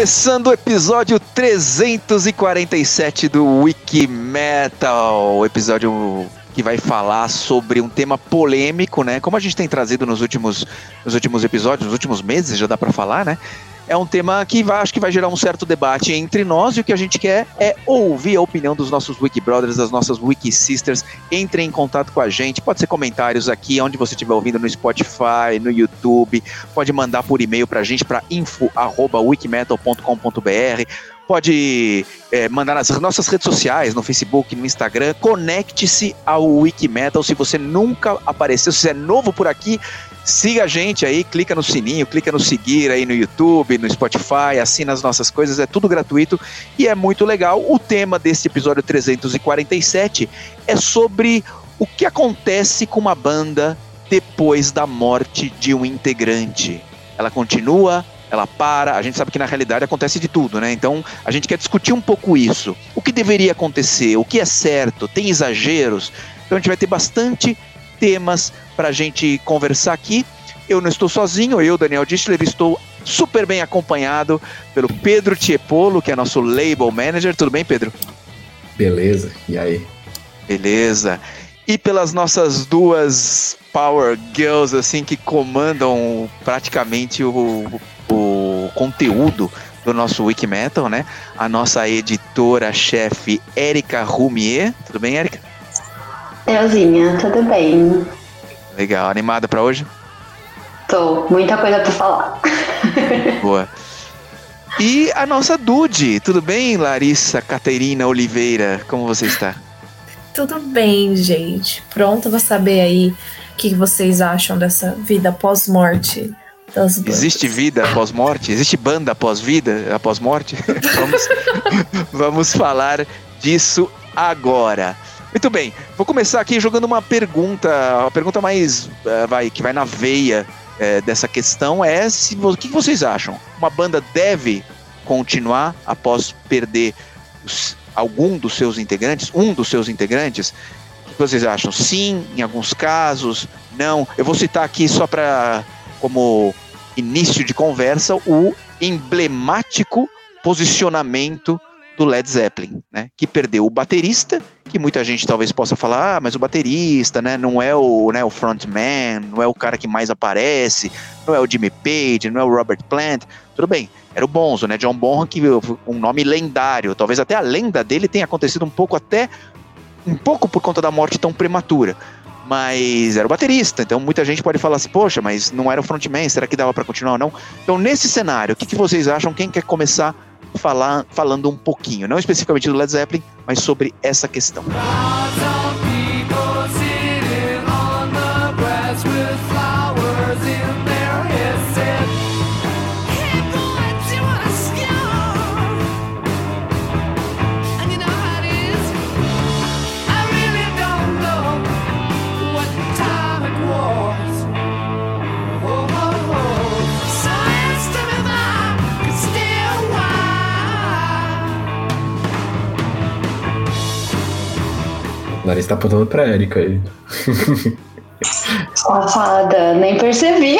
começando o episódio 347 do Wiki Metal, episódio que vai falar sobre um tema polêmico, né? Como a gente tem trazido nos últimos, nos últimos episódios, nos últimos meses, já dá para falar, né? É um tema que vai, acho que vai gerar um certo debate entre nós e o que a gente quer é ouvir a opinião dos nossos Wiki Brothers, das nossas Wiki Sisters. Entrem em contato com a gente, pode ser comentários aqui, onde você estiver ouvindo, no Spotify, no YouTube, pode mandar por e-mail para a gente para info.wikimetal.com.br pode é, mandar nas nossas redes sociais, no Facebook, no Instagram. Conecte-se ao Wikimetal. Se você nunca apareceu, se é novo por aqui, Siga a gente aí, clica no sininho, clica no seguir aí no YouTube, no Spotify, assina as nossas coisas, é tudo gratuito e é muito legal. O tema desse episódio 347 é sobre o que acontece com uma banda depois da morte de um integrante. Ela continua, ela para, a gente sabe que na realidade acontece de tudo, né? Então a gente quer discutir um pouco isso. O que deveria acontecer? O que é certo? Tem exageros? Então a gente vai ter bastante temas para a gente conversar aqui. Eu não estou sozinho, eu, Daniel Distler, estou super bem acompanhado pelo Pedro Tiepolo, que é nosso label manager. Tudo bem, Pedro? Beleza, e aí? Beleza. E pelas nossas duas Power Girls, assim, que comandam praticamente o, o conteúdo do nosso Wikimetal, né? A nossa editora-chefe, Érica Rumier. Tudo bem, Érica? Euzinha, tudo bem? Legal. Animada para hoje? Tô. Muita coisa para falar. Boa. E a nossa Dude, tudo bem, Larissa Caterina Oliveira? Como você está? Tudo bem, gente. Pronto para saber aí o que vocês acham dessa vida pós-morte das bandas. Existe vida após morte? Existe banda após vida, após morte? vamos, vamos falar disso agora. Muito bem, vou começar aqui jogando uma pergunta, uma pergunta mais uh, vai que vai na veia uh, dessa questão é se o que vocês acham? Uma banda deve continuar após perder os, algum dos seus integrantes, um dos seus integrantes? O que vocês acham? Sim, em alguns casos, não. Eu vou citar aqui só para como início de conversa o emblemático posicionamento do Led Zeppelin, né? Que perdeu o baterista, que muita gente talvez possa falar, ah, mas o baterista, né? Não é o, né, o frontman, não é o cara que mais aparece, não é o Jimmy Page, não é o Robert Plant. Tudo bem, era o Bonzo, né? John Bonham, que um nome lendário. Talvez até a lenda dele tenha acontecido um pouco até um pouco por conta da morte tão prematura. Mas era o baterista, então muita gente pode falar assim, poxa, mas não era o frontman, será que dava para continuar ou não? Então, nesse cenário, o que, que vocês acham? Quem quer começar falar, falando um pouquinho, não especificamente do Led Zeppelin, mas sobre essa questão. Larissa tá apontando pra Erika aí. Safada, nem percebi.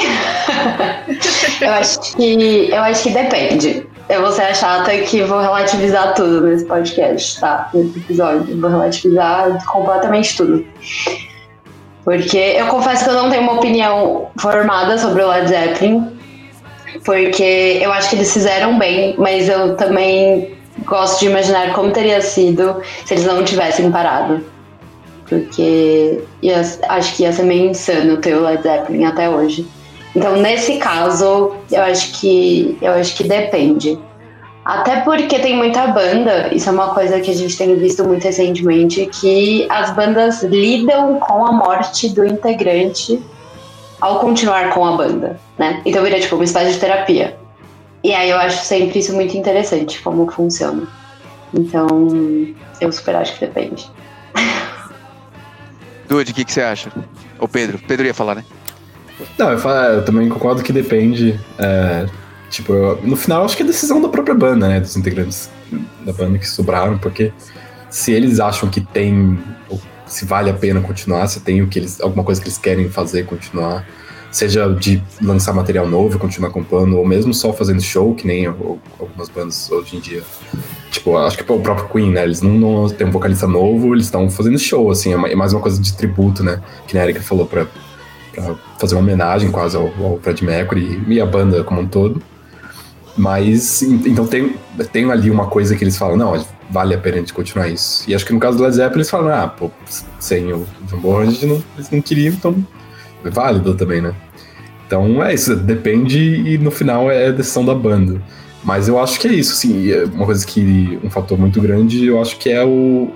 eu acho que eu acho que depende. Eu vou ser a chata que vou relativizar tudo nesse podcast, tá? Nesse episódio. Vou relativizar completamente tudo. Porque eu confesso que eu não tenho uma opinião formada sobre o Led Zeppelin. Porque eu acho que eles fizeram bem, mas eu também gosto de imaginar como teria sido se eles não tivessem parado porque ia, acho que ia ser meio insano ter o Led Zeppelin até hoje. Então, nesse caso, eu acho que eu acho que depende. Até porque tem muita banda, isso é uma coisa que a gente tem visto muito recentemente, que as bandas lidam com a morte do integrante ao continuar com a banda, né? Então vira tipo uma espécie de terapia. E aí eu acho sempre isso muito interessante, como funciona. Então, eu super acho que depende. Dude, o que, que você acha? Ou Pedro? Pedro ia falar, né? Não, eu, falo, eu também concordo que depende. É, tipo, eu, no final, acho que é decisão da própria banda, né? Dos integrantes da banda que sobraram, porque se eles acham que tem, se vale a pena continuar, se tem o que eles, alguma coisa que eles querem fazer continuar, seja de lançar material novo, continuar com plano, ou mesmo só fazendo show, que nem algumas bandas hoje em dia. Tipo, acho que o próprio Queen, né? Eles não, não têm um vocalista novo, eles estão fazendo show, assim, é, é mais uma coisa de tributo, né? Que a Erika falou pra, pra fazer uma homenagem quase ao, ao Fred Mercury e a banda como um todo. Mas, então tem, tem ali uma coisa que eles falam, não, vale a pena a gente continuar isso. E acho que no caso do Led Zeppelin eles falam, ah, pô, sem o John Bonham eles não queriam, então é válido também, né? Então é isso, depende e no final é a decisão da banda. Mas eu acho que é isso, sim. É uma coisa que. Um fator muito grande, eu acho que é o.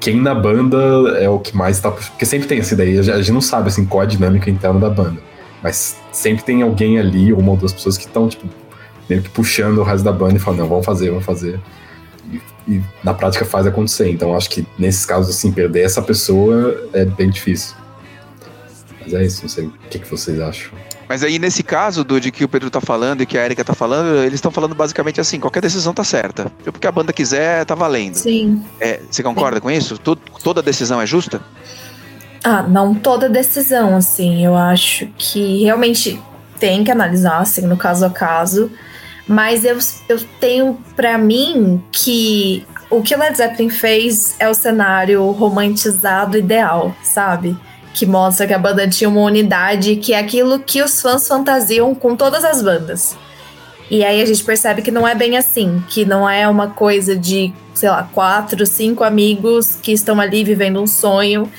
Quem na banda é o que mais tá. Porque sempre tem essa ideia, a gente não sabe assim, qual a dinâmica interna da banda. Mas sempre tem alguém ali, uma ou duas pessoas que estão, tipo, meio que puxando o resto da banda e falando, não, vamos fazer, vamos fazer. E, e na prática faz acontecer. Então acho que nesses casos, assim, perder essa pessoa é bem difícil. Mas é isso, não sei o que, que vocês acham. Mas aí, nesse caso do de que o Pedro tá falando e que a Erika tá falando, eles estão falando basicamente assim: qualquer decisão tá certa. O que a banda quiser, tá valendo. Sim. É, você concorda Sim. com isso? toda decisão é justa? Ah, não toda decisão, assim. Eu acho que realmente tem que analisar, assim, no caso a caso. Mas eu, eu tenho para mim que o que o Led Zeppelin fez é o cenário romantizado ideal, sabe? Que mostra que a banda tinha uma unidade, que é aquilo que os fãs fantasiam com todas as bandas. E aí a gente percebe que não é bem assim, que não é uma coisa de, sei lá, quatro, cinco amigos que estão ali vivendo um sonho.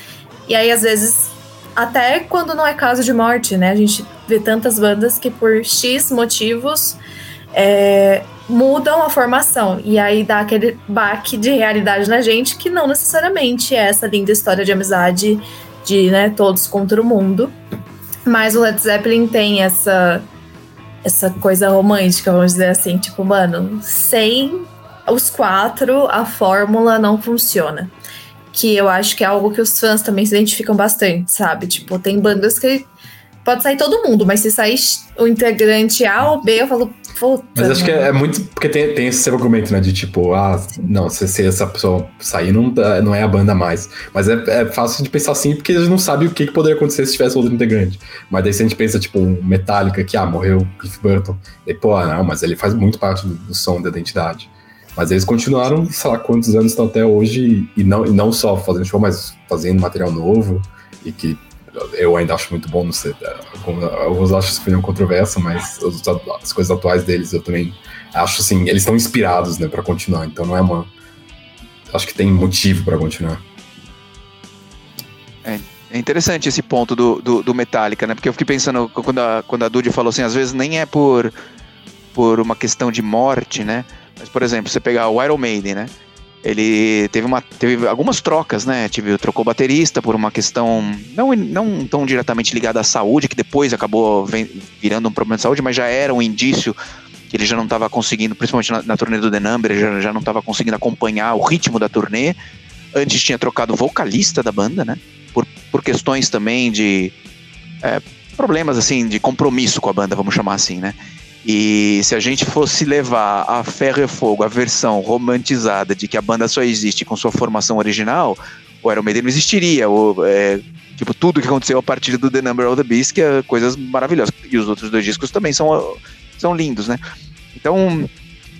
E aí, às vezes, até quando não é caso de morte, né? A gente vê tantas bandas que por X motivos é, mudam a formação. E aí dá aquele baque de realidade na gente que não necessariamente é essa linda história de amizade de né, todos contra o mundo. Mas o Led Zeppelin tem essa essa coisa romântica, vamos dizer assim, tipo, mano, sem os quatro a fórmula não funciona. Que eu acho que é algo que os fãs também se identificam bastante, sabe? Tipo, tem bandas que pode sair todo mundo, mas se sair o integrante A ou B, eu falo, puta. Mas acho que é, é, muito. Porque tem, tem esse argumento, né? De tipo, ah, não, se, se essa pessoa sair, não, não é a banda mais. Mas é, é fácil de pensar assim, porque a gente não sabe o que, que poderia acontecer se tivesse outro integrante. Mas daí se a gente pensa, tipo, um Metallica, que, ah, morreu Cliff Burton. E, pô, não, mas ele faz muito parte do, do som, da identidade. Mas eles continuaram, sei lá quantos anos estão até hoje, e não, e não só fazendo show, mas fazendo material novo, e que eu ainda acho muito bom, não sei, é, alguns acham essa opinião controversa, mas as coisas atuais deles eu também acho assim, eles estão inspirados, né, para continuar, então não é uma acho que tem motivo para continuar. É, é, interessante esse ponto do, do, do, Metallica, né, porque eu fiquei pensando, quando a, quando a Dudy falou assim, às vezes nem é por, por uma questão de morte, né, mas, por exemplo, você pegar o Iron Maiden, né, ele teve, uma, teve algumas trocas, né? Tive, trocou baterista por uma questão não, não tão diretamente ligada à saúde, que depois acabou virando um problema de saúde, mas já era um indício que ele já não estava conseguindo, principalmente na, na turnê do The Number, ele já, já não estava conseguindo acompanhar o ritmo da turnê. Antes tinha trocado vocalista da banda, né? Por, por questões também de é, problemas assim de compromisso com a banda, vamos chamar assim, né? E se a gente fosse levar a ferro e fogo a versão romantizada de que a banda só existe com sua formação original, o Iron Maiden não existiria. Ou, é, tipo, tudo que aconteceu a partir do The Number of the Beast, que é coisas maravilhosas. E os outros dois discos também são, são lindos, né? Então,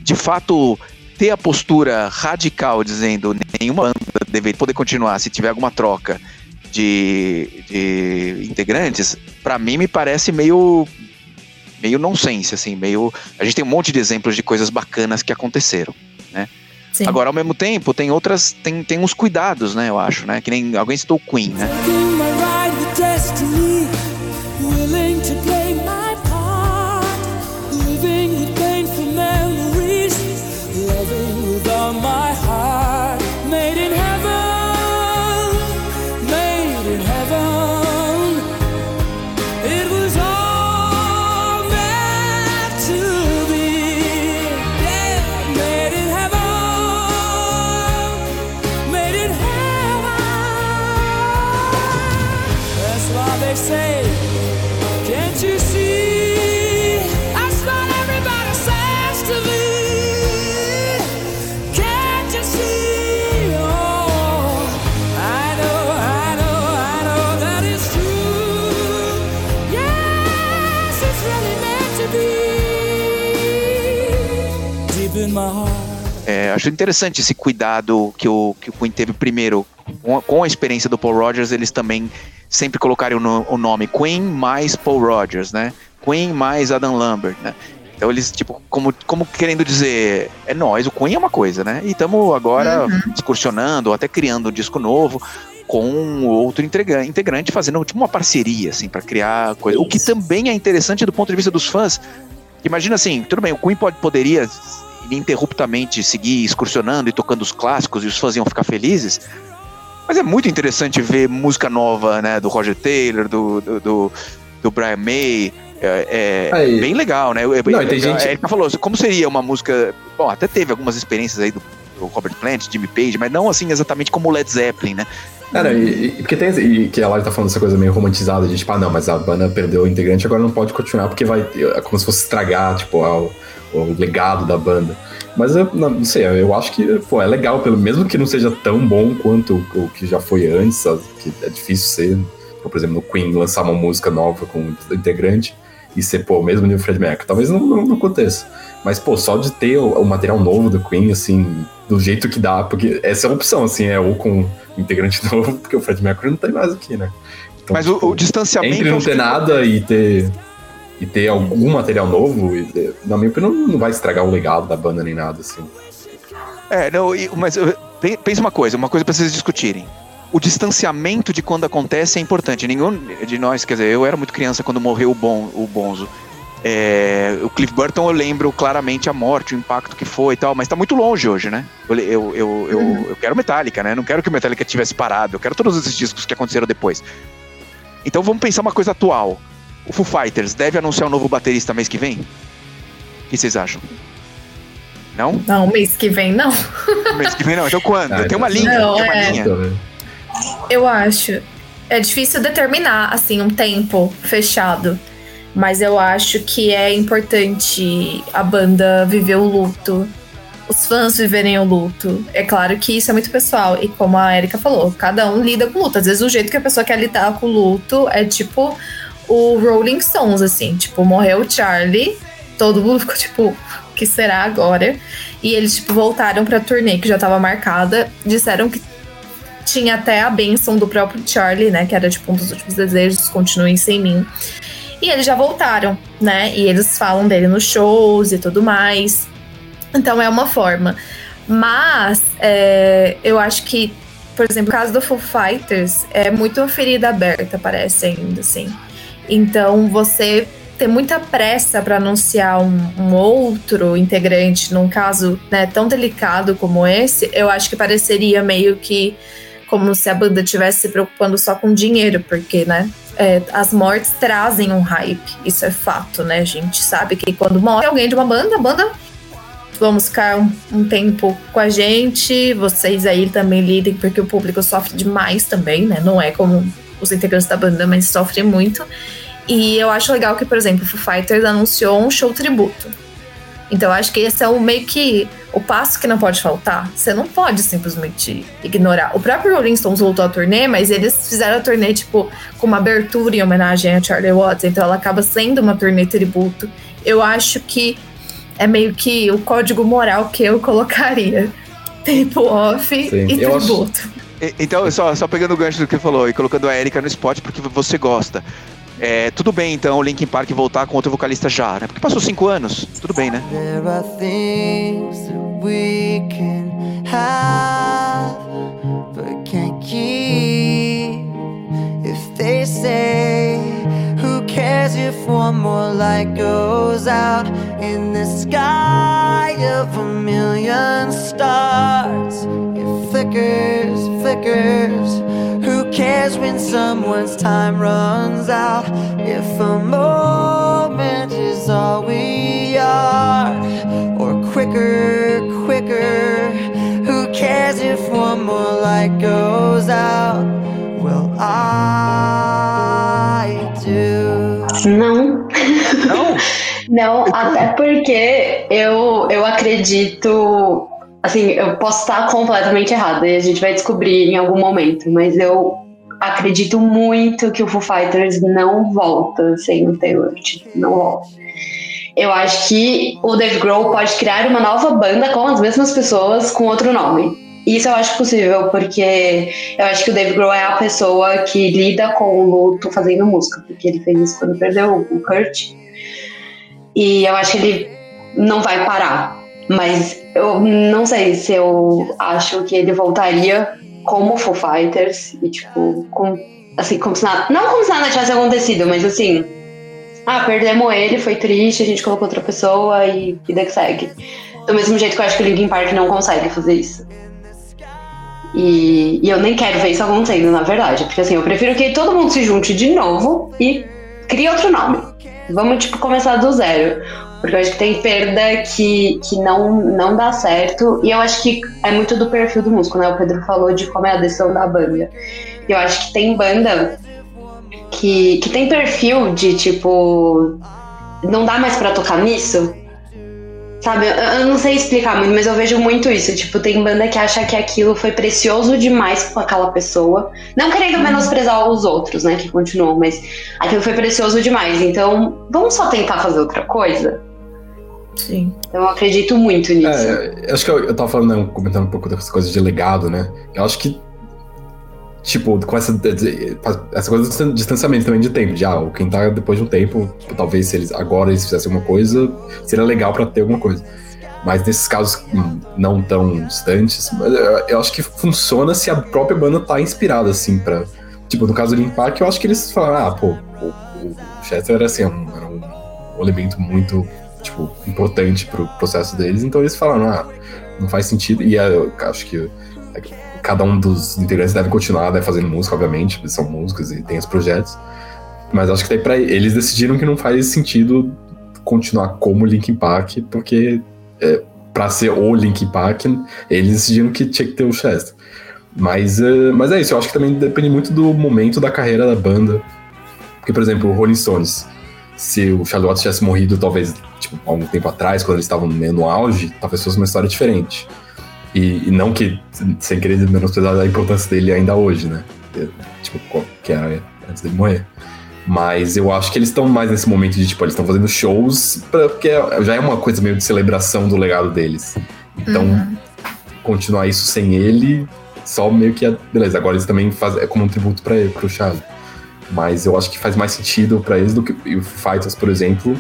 de fato, ter a postura radical dizendo nenhuma banda deveria poder continuar se tiver alguma troca de, de integrantes, para mim me parece meio meio nonsense, assim, meio. A gente tem um monte de exemplos de coisas bacanas que aconteceram, né? Sim. Agora, ao mesmo tempo, tem outras. Tem, tem uns cuidados, né? Eu acho, né? Que nem alguém citou o Queen, né? Acho interessante esse cuidado que o, que o Queen teve primeiro com a, com a experiência do Paul Rogers, eles também sempre colocarem o, o nome Queen mais Paul Rogers, né? Queen mais Adam Lambert, né? Então eles, tipo, como, como querendo dizer, é nós, o Queen é uma coisa, né? E estamos agora uhum. excursionando, até criando um disco novo com outro integrante fazendo tipo uma parceria, assim, para criar coisa. O que também é interessante do ponto de vista dos fãs. Imagina assim, tudo bem, o Queen pode, poderia ininterruptamente seguir excursionando e tocando os clássicos e os fãs iam ficar felizes. Mas é muito interessante ver música nova, né? Do Roger Taylor, do, do, do, do Brian May. É, é bem legal, né? Não, tem gente... Ele falou, como seria uma música. Bom, até teve algumas experiências aí do, do Robert Plant, Jimmy Page, mas não assim exatamente como Led Zeppelin, né? Cara, e, e, porque tem. E que a Lari tá falando essa coisa meio romantizada de tipo, ah, não, mas a banda perdeu o integrante, agora não pode continuar, porque vai. É como se fosse estragar, tipo, o, o legado da banda. Mas eu não, sei, eu acho que pô, é legal, pelo mesmo que não seja tão bom quanto o que já foi antes, que é difícil ser. Por exemplo, no Queen lançar uma música nova com o integrante e ser, pô, o mesmo nível Fred Mercury. Talvez não, não, não, aconteça. Mas, pô, só de ter o, o, material novo do Queen, assim, do jeito que dá, porque essa é a opção, assim, é ou com integrante novo, porque o Fred Mercury não tem mais aqui, né? Então, Mas tipo, o, o, distanciamento. Entre não ter nada e ter e ter algum material novo, na minha opinião, não vai estragar o legado da banda nem nada, assim. É, não, mas pensa uma coisa, uma coisa para vocês discutirem. O distanciamento de quando acontece é importante. Nenhum de nós, quer dizer, eu era muito criança quando morreu o, bon, o Bonzo. É, o Cliff Burton eu lembro claramente a morte, o impacto que foi e tal, mas tá muito longe hoje, né? Eu, eu, eu, eu, uhum. eu quero Metallica, né? Não quero que o Metallica tivesse parado, eu quero todos esses discos que aconteceram depois. Então vamos pensar uma coisa atual. O Foo Fighters deve anunciar um novo baterista mês que vem? O que vocês acham? Não? Não, mês que vem não. mês que vem não. Então quando? Ah, tem uma linha. Não, tem uma é... linha. Eu acho. É difícil determinar, assim, um tempo fechado. Mas eu acho que é importante a banda viver o luto. Os fãs viverem o luto. É claro que isso é muito pessoal. E como a Erika falou, cada um lida com o luto. Às vezes o jeito que a pessoa quer lidar com o luto é tipo o Rolling Stones, assim. Tipo, morreu o Charlie, todo mundo ficou tipo, o que será agora? E eles, tipo, voltaram pra turnê que já tava marcada. Disseram que tinha até a benção do próprio Charlie, né? Que era, tipo, um dos últimos desejos, continuem sem mim. E eles já voltaram, né? E eles falam dele nos shows e tudo mais. Então é uma forma. Mas é, eu acho que, por exemplo, o caso do Foo Fighters é muito uma ferida aberta, parece ainda, assim. Então, você ter muita pressa para anunciar um, um, outro integrante num caso né, tão delicado como esse, eu acho que pareceria meio que como se a banda estivesse se preocupando só com dinheiro, porque, né? É, as mortes trazem um hype, isso é fato, né? A gente sabe que quando morre alguém de uma banda, a banda vamos ficar um, um, tempo com a gente, vocês aí também lidem, porque o público sofre demais também, né? Não é como os integrantes da banda, mas sofrem muito. E eu acho legal que, por exemplo, o Foo Fighters anunciou um show tributo. Então eu acho que esse é o meio que o passo que não pode faltar. Você não pode simplesmente ignorar. O próprio Rolling Stones voltou a turnê, mas eles fizeram a turnê, tipo, com uma abertura em homenagem a Charlie Watts. Então ela acaba sendo uma turnê tributo. Eu acho que é meio que o código moral que eu colocaria. Tempo off Sim, e tributo. Acho... Então, só, só pegando o gancho do que falou e colocando a Erika no spot porque você gosta. É, tudo bem, então, o Linkin Park voltar com outro vocalista já, né? Porque passou cinco anos. Tudo bem, né? There are things that we can have, but can't keep. If they say, who cares if one more light goes out in the sky of a million stars? It flickers, flickers. Who cares when someone's time runs out? If a moment is all we are, or quicker, quicker, who cares if one more light goes out? Well, I do. Não. Não? Não, até porque eu, eu acredito assim, eu posso estar completamente errada e a gente vai descobrir em algum momento, mas eu acredito muito que o Foo Fighters não volta sem o Taylor, tipo, não volta. eu acho que o Dave Grohl pode criar uma nova banda com as mesmas pessoas com outro nome. Isso eu acho possível, porque eu acho que o Dave Grohl é a pessoa que lida com o luto fazendo música, porque ele fez isso quando perdeu o Kurt. E eu acho que ele não vai parar. Mas eu não sei se eu acho que ele voltaria como Foo Fighters e, tipo, com, assim, como se nada. Não como se nada tivesse acontecido, mas assim. Ah, perdemos ele, foi triste, a gente colocou outra pessoa e vida que segue. Do mesmo jeito que eu acho que o Linkin Park não consegue fazer isso. E, e, eu nem quero ver isso acontecendo, na verdade. Porque assim, eu prefiro que todo mundo se junte de novo e crie outro nome. Vamos, tipo, começar do zero. Porque eu acho que tem perda que, que não, não dá certo. E eu acho que é muito do perfil do músico, né? O Pedro falou de como é a decisão da banda. Eu acho que tem banda que, que tem perfil de tipo. Não dá mais para tocar nisso. Sabe, eu, eu, não sei explicar muito, mas eu vejo muito isso. Tipo, tem banda que acha que aquilo foi precioso demais com aquela pessoa. Não querendo menosprezar os outros, né, que continuam, mas aquilo foi precioso demais. Então, vamos só tentar fazer outra coisa? Sim. Então, eu acredito muito nisso. É, acho que eu, eu tava falando, né, comentando um pouco das coisas de legado, né? Eu acho que tipo, com essa, essa coisa do distanciamento também de tempo, de ah, quem tá depois de um tempo, talvez se eles agora eles fizessem alguma coisa, seria legal para ter alguma coisa. Mas nesses casos hum, não tão distantes, eu acho que funciona se a própria banda tá inspirada, assim, pra. Tipo, no caso do Limpak, eu acho que eles falaram, ah, pô, o, o Chester era assim, um, era um, um elemento muito, tipo, importante pro processo deles, então eles falaram, ah, não faz sentido, e eu acho que cada um dos integrantes deve continuar deve fazendo música, obviamente, são músicos e tem os projetos. Mas acho que daí pra eles decidiram que não faz sentido continuar como Linkin Park, porque é, para ser o Linkin Park, eles decidiram que tinha que ter o Chester. Mas, uh, mas é isso, eu acho que também depende muito do momento da carreira da banda. Porque, por exemplo, o Rolling Stones, se o Charlie Watts tivesse morrido, talvez, tipo, há algum tempo atrás, quando eles estavam meio no auge, talvez fosse uma história diferente. E, e, não que, sem querer menosprezar a importância dele ainda hoje, né? Tipo, que era antes dele morrer. Mas eu acho que eles estão mais nesse momento de, tipo, eles estão fazendo shows, pra, porque já é uma coisa meio de celebração do legado deles. Então, uhum. continuar isso sem ele, só meio que. É, beleza, agora eles também fazem. É como um tributo pra ele, pro Charlie. Mas eu acho que faz mais sentido para eles do que. E o Fighters, por exemplo.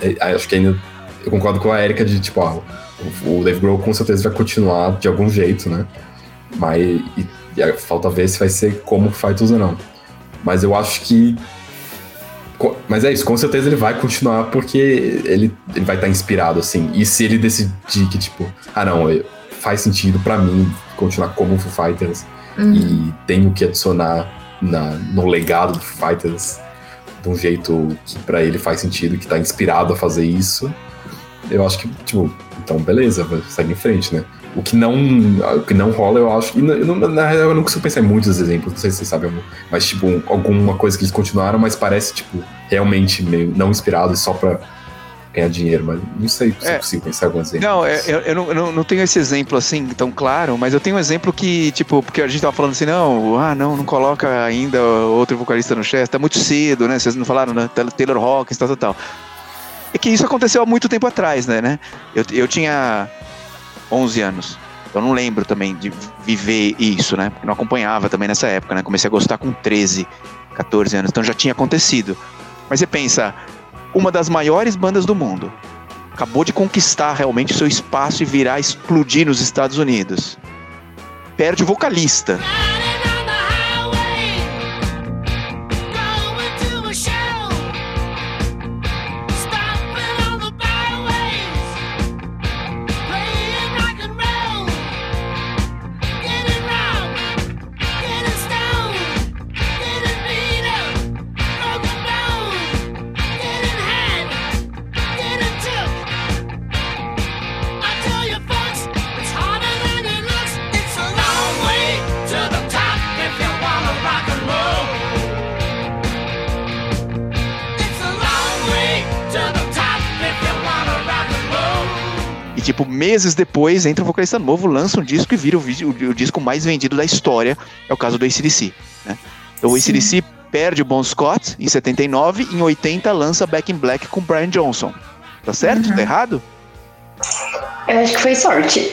É, acho que ainda. Eu concordo com a Erika de, tipo, ah, o Dave Grohl com certeza vai continuar de algum jeito, né? Mas e, e falta ver se vai ser como Fighters ou não. Mas eu acho que. Mas é isso, com certeza ele vai continuar porque ele, ele vai estar inspirado, assim. E se ele decidir que, tipo, ah não, faz sentido para mim continuar como Foo Fighters uhum. e tenho que adicionar na, no legado do Foo Fighters de um jeito que pra ele faz sentido, que tá inspirado a fazer isso, eu acho que, tipo, então beleza, segue em frente, né? O que não, o que não rola, eu acho. E na, na real, eu não consigo pensar em muitos exemplos, não sei se vocês sabem, mas, tipo, alguma coisa que eles continuaram, mas parece, tipo, realmente meio não inspirado e só pra ganhar dinheiro, mas não sei se é, consigo pensar em algum exemplo. Não, é, eu, eu, não, eu, não, tenho esse exemplo assim tão claro, mas eu tenho um exemplo que, tipo, porque a gente tava falando assim, não, ah, não, não coloca ainda outro vocalista no chest, tá muito cedo, né? Vocês não falaram, né? Taylor Hawkins, tal, tal, tal. É que isso aconteceu há muito tempo atrás, né? né? Eu, eu tinha 11 anos. Eu não lembro também de viver isso, né? Porque não acompanhava também nessa época, né? Comecei a gostar com 13, 14 anos, então já tinha acontecido. Mas você pensa, uma das maiores bandas do mundo acabou de conquistar realmente seu espaço e virar explodir nos Estados Unidos. Perde o vocalista. Meses depois, entra um vocalista novo, lança um disco e vira o, o, o disco mais vendido da história. É o caso do ACDC. Né? Então, o ACDC perde o Bon Scott em 79 em 80 lança Back in Black com Brian Johnson. Tá certo? Uhum. Tá errado? Eu acho que foi sorte.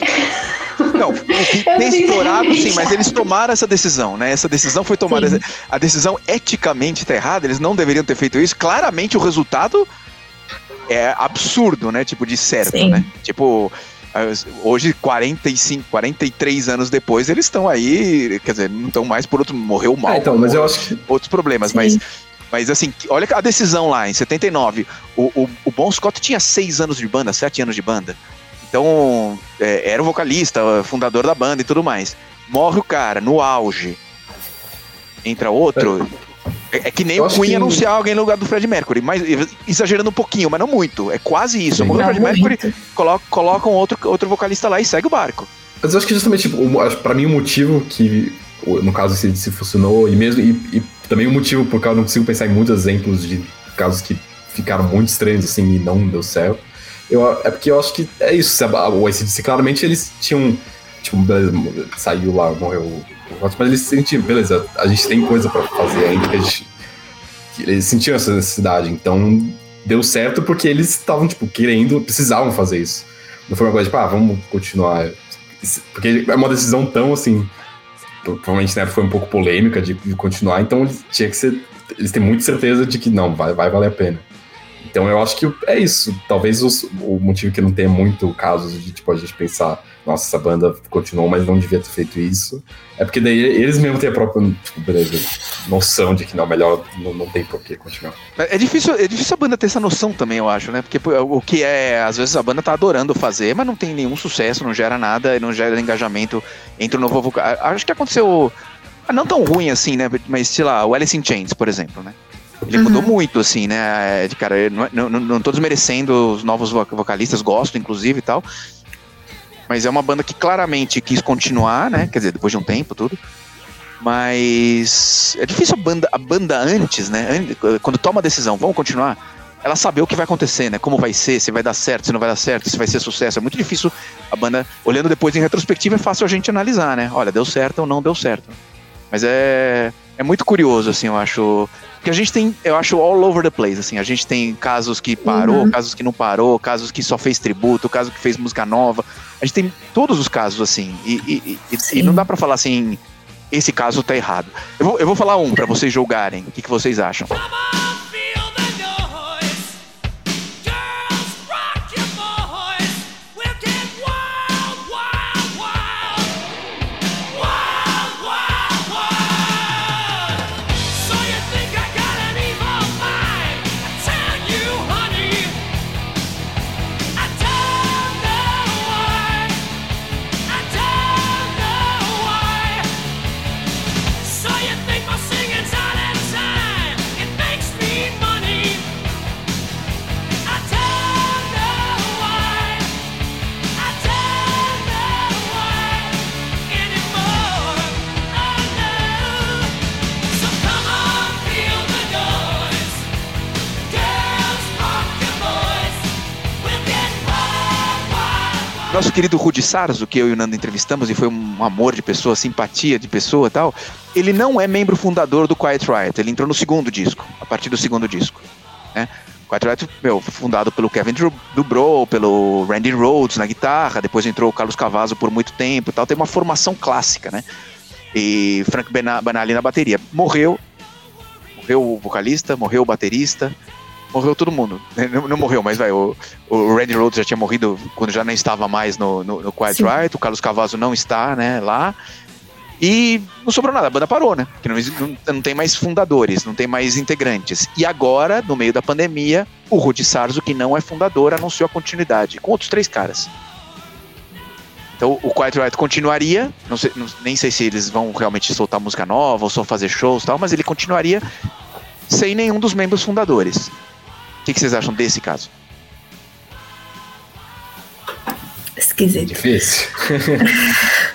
Não, o ter explorado, sim, mas eles tomaram essa decisão, né? Essa decisão foi tomada. Sim. A decisão eticamente tá errada, eles não deveriam ter feito isso. Claramente o resultado é absurdo, né? Tipo, de certo, Sim. né? Tipo, hoje, 45, 43 anos depois, eles estão aí, quer dizer, não estão mais por outro. Morreu mal. Ah, então, mas eu acho que. outros problemas, Sim. mas, mas assim, olha a decisão lá, em 79. O, o, o Bon Scott tinha seis anos de banda, sete anos de banda. Então, é, era o vocalista, fundador da banda e tudo mais. Morre o cara, no auge. Entra outro. É, é que nem Eu o Queen que- anunciar alguém no lugar do Fred Mercury, mas exagerando um pouquinho, mas não muito. É quase isso. Morreu o Fred Mercury, coloca, colocam outro, outro vocalista lá e segue o barco. Mas eu acho que justamente, tipo, pra mim, o motivo que, no caso, se, se funcionou, e mesmo, e, e também o motivo por causa, eu não consigo pensar em muitos exemplos de casos que ficaram muito estranhos, assim, e não deu certo. Eu, é porque eu acho que é isso, sabe? o ACDC, claramente, eles tinham, tipo, beleza, saiu lá, morreu mas eles sentiam, beleza, a gente tem coisa pra fazer ainda, que a gente, que eles sentiam essa necessidade, então deu certo porque eles estavam, tipo, querendo, precisavam fazer isso. Não foi uma coisa, tipo, ah, vamos continuar porque é uma decisão tão assim. Provavelmente época foi um pouco polêmica de, de continuar, então tinha que ser. Eles têm muita certeza de que não, vai, vai valer a pena. Então eu acho que é isso. Talvez os- o motivo que não tenha muito casos de tipo a gente pensar, nossa, essa banda continuou, mas não devia ter feito isso. É porque daí eles mesmos têm a própria tipo, beleza, noção de que não, melhor não, não tem por que continuar. É difícil, é difícil a banda ter essa noção também, eu acho, né? Porque pô, o que é, às vezes a banda tá adorando fazer, mas não tem nenhum sucesso, não gera nada, não gera engajamento entre o novo vocal. Acho que aconteceu, não tão ruim assim, né? Mas sei lá, o Alice in Chains, por exemplo, né? Ele Uhum. mudou muito, assim, né? De cara, eu não, não, não, tô desmerecendo os novos vo- vocalistas, gosto, inclusive e tal. Mas é uma banda que claramente quis continuar, né? Quer dizer, depois de um tempo, tudo. Mas é difícil a banda, a banda antes, né? an- Quando toma a decisão, vamos continuar, ela saber o que vai acontecer, né? Como vai ser, se vai dar certo, se não vai dar certo, se vai ser sucesso. É muito difícil a banda, olhando depois em retrospectiva, é fácil a gente analisar, né? Olha, deu certo ou não deu certo. Mas é, é muito curioso, assim, eu acho. Porque a gente tem, eu acho, all over the place, assim. A gente tem casos que parou, Uhum. casos que não parou, casos que só fez tributo, caso que fez música nova. A gente tem todos os casos, assim. E, e- e- e não dá pra falar assim, esse caso tá errado. Eu vou, eu vou falar um pra vocês julgarem. O que, que vocês acham? Feel Nosso querido Rudy Sarzo, que eu e o Nando entrevistamos e foi um amor de pessoa, simpatia de pessoa e tal, ele não é membro fundador do Quiet Riot, ele entrou no segundo disco, a partir do segundo disco. Né? Quiet Riot, meu, fundado pelo Kevin Dubrow, pelo Randy Rhodes na guitarra, depois entrou o Carlos Cavazo por muito tempo e tal, tem uma formação clássica, né? E Frank Banali na bateria. Morreu, morreu o vocalista, morreu o baterista, morreu todo mundo. Não, não morreu, mas vai, o, o Randy Rhodes já tinha morrido quando já não estava mais no, no, no Quiet Sim. Riot, o Carlos Cavazo não está, né, lá. E não sobrou nada, a banda parou, né? Porque não, não, não tem mais fundadores, não tem mais integrantes. E agora, no meio da pandemia, o Rudy Sarzo, que não é fundador, anunciou a continuidade, com outros três caras. Então o Quiet Riot continuaria, não sei, não- nem sei se eles vão realmente soltar música nova ou só fazer shows e tal, mas ele continuaria sem nenhum dos membros fundadores. O que, que vocês acham desse caso? Esquisito. Difícil.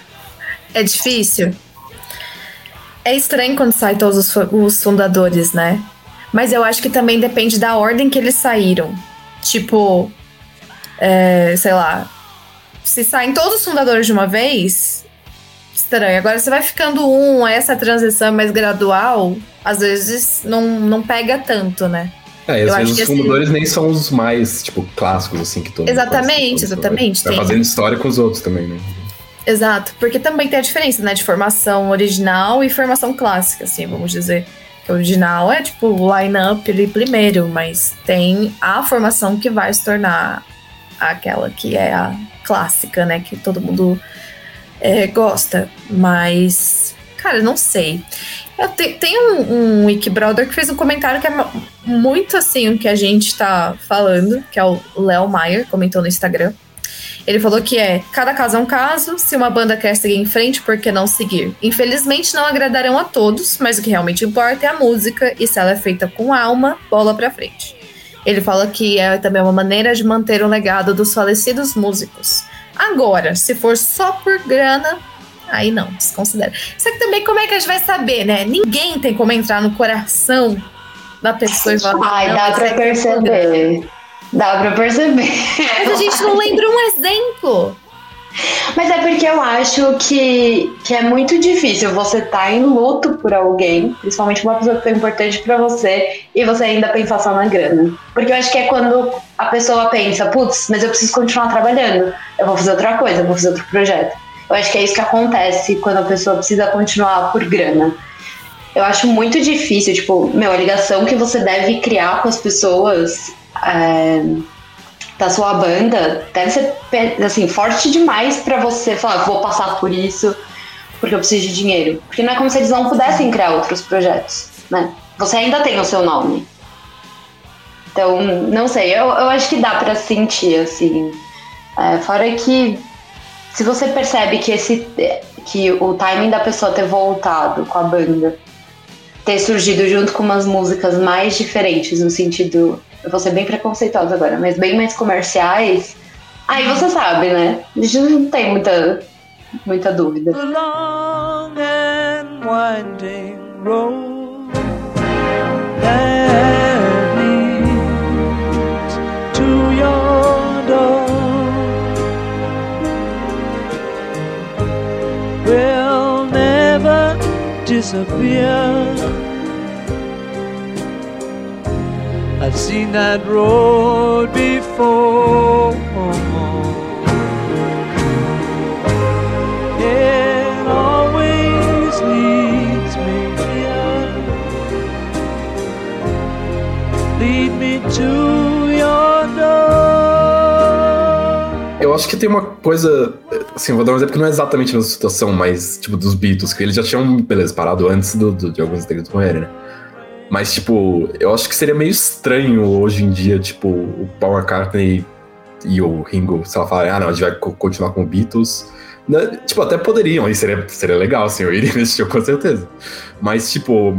É difícil. É estranho quando sai todos os, os fundadores, né? Mas eu acho que também depende da ordem que eles saíram. Tipo, é, sei lá. Se saem todos os fundadores de uma vez, estranho. Agora, se vai ficando um, essa transição é mais gradual, às vezes não, não pega tanto, né? É, e às Eu vezes os assim- fundadores nem são os mais, tipo, clássicos, assim, que todo mundo Exatamente, então, exatamente, tem- fazendo história com os outros também, né? Exato, porque também tem a diferença, né, de formação original e formação clássica, assim, vamos dizer. Que o original é tipo o line-up ali primeiro, mas tem a formação que vai se tornar aquela que é a clássica, né, que todo mundo é, gosta. Mas, cara, não sei. Eu te- tem um, um Wiki Brother que fez um comentário que é muito assim o que a gente tá falando, que é o Léo Maier, comentou no Instagram. Ele falou que é: cada caso é um caso, se uma banda quer seguir em frente, por que não seguir? Infelizmente não agradarão a todos, mas o que realmente importa é a música e se ela é feita com alma, bola pra frente. Ele fala que é também uma maneira de manter o legado dos falecidos músicos. Agora, se for só por grana, aí não, desconsidera. Só que também como é que a gente vai saber, né? Ninguém tem como entrar no coração da pessoa e falar. Ai, "Não, dá pra aqui é por grana." perceber. Dá pra perceber. Mas a gente não lembra um exemplo. Mas é porque eu acho que, que é muito difícil você estar em luto por alguém, principalmente uma pessoa que foi importante pra você, e você ainda pensar só na grana. Porque eu acho que é quando a pessoa pensa, putz, mas eu preciso continuar trabalhando, eu vou fazer outra coisa, eu vou fazer outro projeto. Eu acho que é isso que acontece quando a pessoa precisa continuar por grana. Eu acho muito difícil, tipo, meu, a ligação que você deve criar com as pessoas. é, da sua banda deve ser assim forte demais pra você falar vou passar por isso porque eu preciso de dinheiro porque não é como se eles não pudessem criar outros projetos né você ainda tem o seu nome então não sei eu, eu acho que dá pra sentir assim É, fora que se você percebe que esse que o timing da pessoa ter voltado com a banda ter surgido junto com umas músicas mais diferentes no sentido eu vou ser bem preconceituosa agora, mas bem mais comerciais. Aí você sabe, né? A gente não tem muita, muita dúvida. Long and winding road disappear. I've seen that road before. It always leads me here. Lead me to your door. Eu acho que tem uma coisa. Assim, vou dar um exemplo que não é exatamente a mesma situação, mas, tipo, dos Beatles, que eles já tinham, beleza, parado antes do, do- de alguns integrantes morrerem, né? Mas, tipo, eu acho que seria meio estranho hoje em dia, tipo, o Paul McCartney e o Ringo, sei lá, falarem, ah, não, a gente vai co- continuar com o Beatles. Né? Tipo, até poderiam, e seria, seria legal, assim, eu iria nesse show com certeza. Mas, tipo,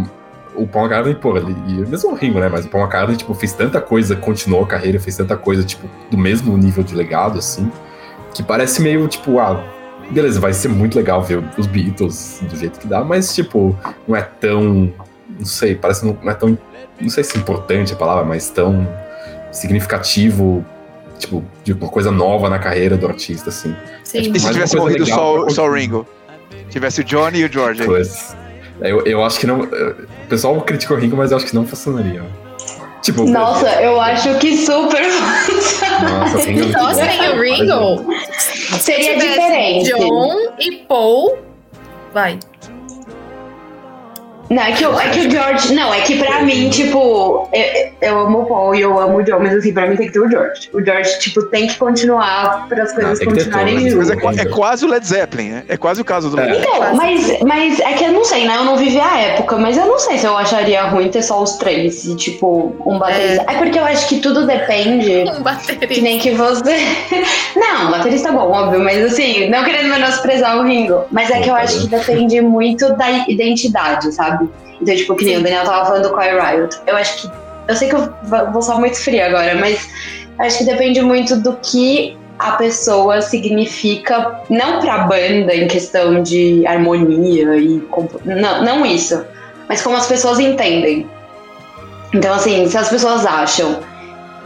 o Paul McCartney, pô, ele, e mesmo o Ringo, né? Mas o Paul McCartney, tipo, fez tanta coisa, continuou a carreira, fez tanta coisa, tipo, do mesmo nível de legado, assim, que parece meio, tipo, ah, beleza, vai ser muito legal ver os Beatles do jeito que dá, mas, tipo, não é tão, não sei, parece que não, não é tão, não sei se importante a palavra, mas tão significativo, tipo, de uma coisa nova na carreira do artista, assim. Sim. E se Mais uma tivesse morrido legal só, só o. Ringo? Tivesse o Johnny e o George. aí. Pois. Eu, eu acho que não. O pessoal critica o Ringo, mas eu acho que não funcionaria. Tipo, Nossa, eu acho que super. Nossa, Então, bom. sem o Ringo, Seria diferente. John e Paul. Vai. Não, é que, o, é que o George. Não, é que pra mim, tipo, eu, eu amo o Paul e eu amo o John, mas assim, pra mim tem que ter o George. O George, tipo, tem que continuar para as coisas que ter continuarem. Mas juntas. é, é quase o Led Zeppelin, né? É quase o caso do É. Led Zeppelin. Então, mas, mas é que eu não sei, né? Eu não vivi a época, mas eu não sei se eu acharia ruim ter só os três e, tipo, um baterista. É, porque eu acho que tudo depende. Um Que baterista. nem que você. Não, baterista é bom, óbvio, mas assim, não querendo menosprezar o Ringo. Mas é que eu acho que depende muito da identidade, sabe? Então, tipo, que nem o Daniel tava falando do Coy Riot. Eu acho que. Eu sei que eu vou soar muito fria agora, mas acho que depende muito do que a pessoa significa, não pra banda em questão de harmonia e. Não, não isso. Mas como as pessoas entendem. Então, assim, se as pessoas acham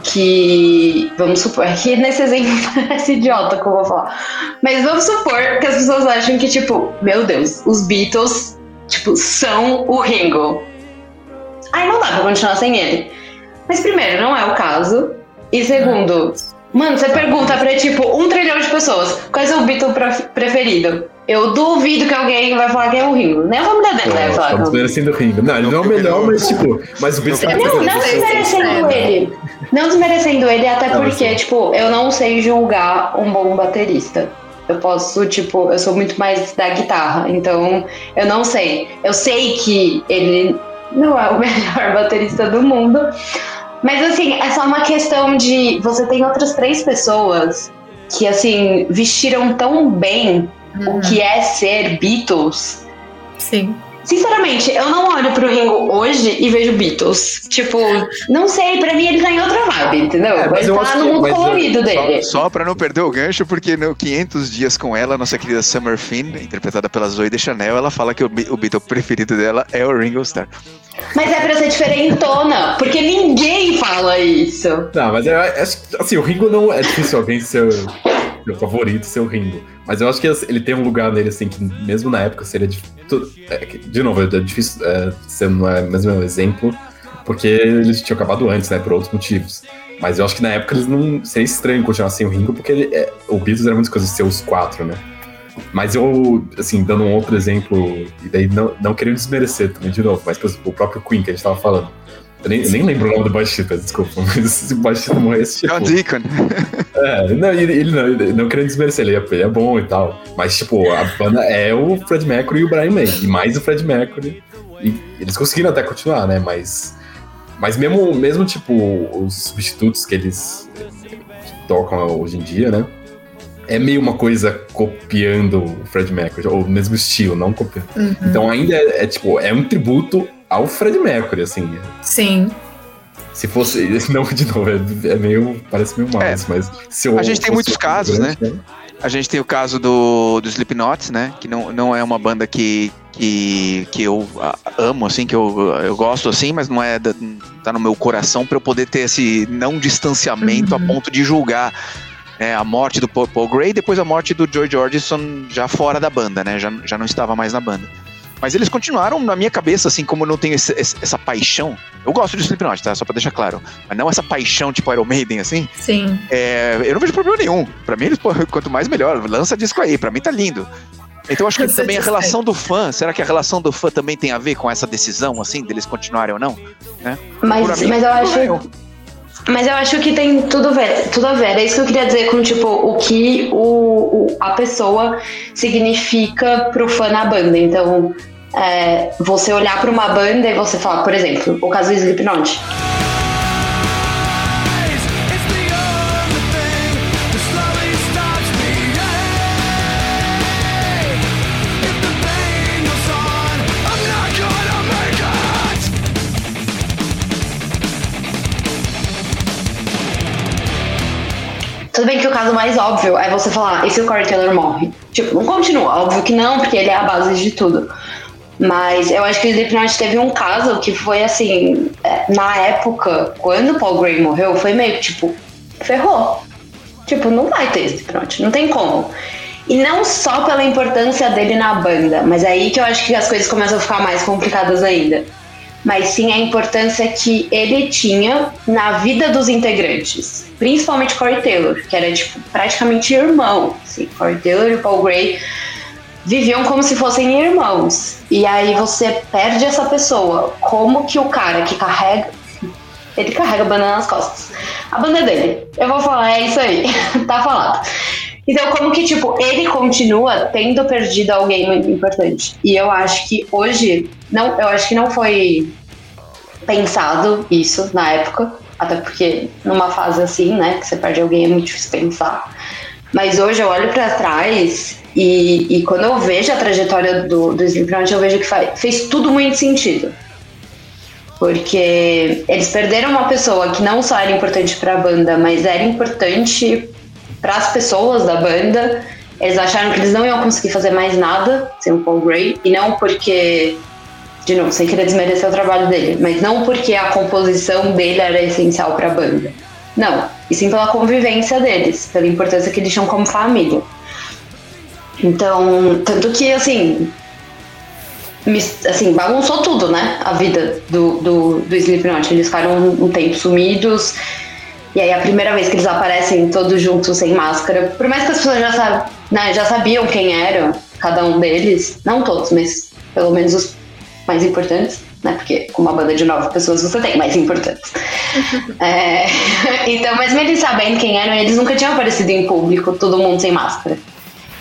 que. Vamos supor, que nesse exemplo parece idiota que eu vou falar. Mas vamos supor que as pessoas acham que, tipo, meu Deus, os Beatles, tipo, são o Ringo. Aí não dá pra continuar sem ele. Mas primeiro, não é o caso. E segundo, mano, você pergunta pra tipo um trilhão de pessoas qual é o Beatle pre- preferido. Eu duvido que alguém vai falar que é o Ringo. Nem a família dele vai falar que é Estamos o Ringo. desmerecendo o Ringo. Não, ele não é o melhor, mas tipo. Mas o Beatles tá Não, não Não desmerecendo é. ele. Não desmerecendo ele, até Não, porque, tipo, eu não sei julgar um bom baterista. Eu posso, tipo, eu sou muito mais da guitarra, então eu não sei. Eu sei que ele não é o melhor baterista do mundo, mas assim, é só uma questão de você tem outras três pessoas que, assim, vestiram tão bem Uhum. o que é ser Beatles Sim. Sinceramente, eu não olho pro Ringo hoje e vejo Beatles. Tipo, não sei, pra mim ele tá em outra vibe, entendeu? É, mas ele eu tá no mundo eu- colorido dele. Só pra não perder o gancho, porque no 500 Dias com ela, nossa querida Summer Finn, interpretada pela Zoe Deschanel, ela fala que o, o Beatle preferido dela é o Ringo Starr. Mas é pra ser diferentona, porque ninguém fala isso. Não, mas eu acho que, assim, o Ringo não é difícil alguém ser meu favorito, ser o Ringo. Mas eu acho que ele tem um lugar nele, assim, que mesmo na época seria difícil. De novo, é difícil é, ser não é mesmo um exemplo, porque eles tinham acabado antes, né, por outros motivos. Mas eu acho que na época eles não. Seria estranho continuar sem o Ringo, porque ele, é, o Beatles era muitas coisas ser os quatro, né? Mas eu, assim, dando um outro exemplo, e daí não, não querendo desmerecer também de novo, mas por exemplo, o próprio Queen que a gente tava falando. Eu nem, nem lembro o nome do baixista, desculpa, mas se o baixista morresse, tipo... John Deacon. É, não, ele, ele não, ele não querendo desmerecer, ele é, ele é bom e tal. Mas, tipo, a banda é o Fred Mercury e o Brian May. E mais o Fred Mercury. E eles conseguiram até continuar, né? Mas. Mas mesmo, mesmo tipo, os substitutos que eles tocam hoje em dia, né? É meio uma coisa copiando o Fred Mercury, ou o mesmo estilo, não copiando. Uhum. Então ainda é, é, tipo, é um tributo ao Fred Mercury, assim. Sim. Se fosse. Não, de novo, é, é meio. Parece meio mais, mas. Se eu A gente tem muitos casos, grande, A gente tem o caso do, do Slipknot, né? Que não, não é uma banda que, que, que eu amo, assim, que eu, eu gosto, assim, mas não é da, tá no meu coração pra eu poder ter esse não distanciamento Uhum. a ponto de julgar né, a morte do Paul, Gray e depois a morte do George Jordison já fora da banda, né? Já, já não estava mais na banda. Mas eles continuaram na minha cabeça, assim, como eu não tenho esse- esse- essa paixão. Eu gosto de Slipknot, tá? Só pra deixar claro. Mas não essa paixão tipo Iron Maiden, assim. Sim. É, eu não vejo problema nenhum. Pra mim, eles, pô, quanto mais melhor. Lança disco aí, pra mim tá lindo. Então acho que Lança também a relação do fã, será que a relação do fã também tem a ver com essa decisão, assim, deles continuarem ou não? Mas, Por mim, mas eu acho. eu. Mas eu acho que tem tudo a ver, tudo a ver. É isso que eu queria dizer com, tipo, o que o, o- a pessoa significa pro fã na banda. Então, é, você olhar pra uma banda e você falar, por exemplo, o caso do Slipknot. Tudo bem que o caso mais óbvio é você falar, e se o Corey Taylor morre? Tipo, não continua, óbvio que não, porque ele é a base de tudo. Mas eu acho que o Slipknot teve um caso que foi assim, é, na época, quando o Paul Gray morreu, foi meio que tipo, ferrou. Tipo, não vai ter Slipknot, não tem como. E não só pela importância dele na banda, mas é aí que eu acho que as coisas começam a ficar mais complicadas ainda. Mas sim a importância que ele tinha na vida dos integrantes. Principalmente Corey Taylor, que era tipo, praticamente irmão. Assim, Corey Taylor e Paul Gray viviam como se fossem irmãos. E aí você perde essa pessoa. Como que o cara que carrega. Ele carrega a banda nas costas. A banda é dele. Eu vou falar, é isso aí. tá falado. Então, como que, tipo, ele continua tendo perdido alguém muito importante. E eu acho que hoje, não, eu acho que não foi pensado isso na época. Até porque numa fase assim, né, que você perde alguém é muito difícil pensar. Mas hoje eu olho pra trás e, e quando eu vejo a trajetória do, do Slipknot, eu vejo que fa- fez tudo muito sentido. Porque eles perderam uma pessoa que não só era importante pra banda, mas era importante para as pessoas da banda. Eles acharam que eles não iam conseguir fazer mais nada sem o Paul Gray. E não porque, de novo, sem querer desmerecer o trabalho dele, mas não porque a composição dele era essencial para a banda. Não, e sim pela convivência deles, pela importância que eles tinham como família. Então, tanto que, assim, mis- assim, bagunçou tudo, né? A vida do, do, do Slipknot. Eles ficaram um, um tempo sumidos. E aí a primeira vez que eles aparecem todos juntos sem máscara, por mais que as pessoas já, sab- né, já sabiam quem eram cada um deles, não todos, mas pelo menos os mais importantes, né? Porque com uma banda de nove pessoas você tem mais importantes. É, então, mas mesmo eles sabendo quem eram, eles nunca tinham aparecido em público, todo mundo sem máscara.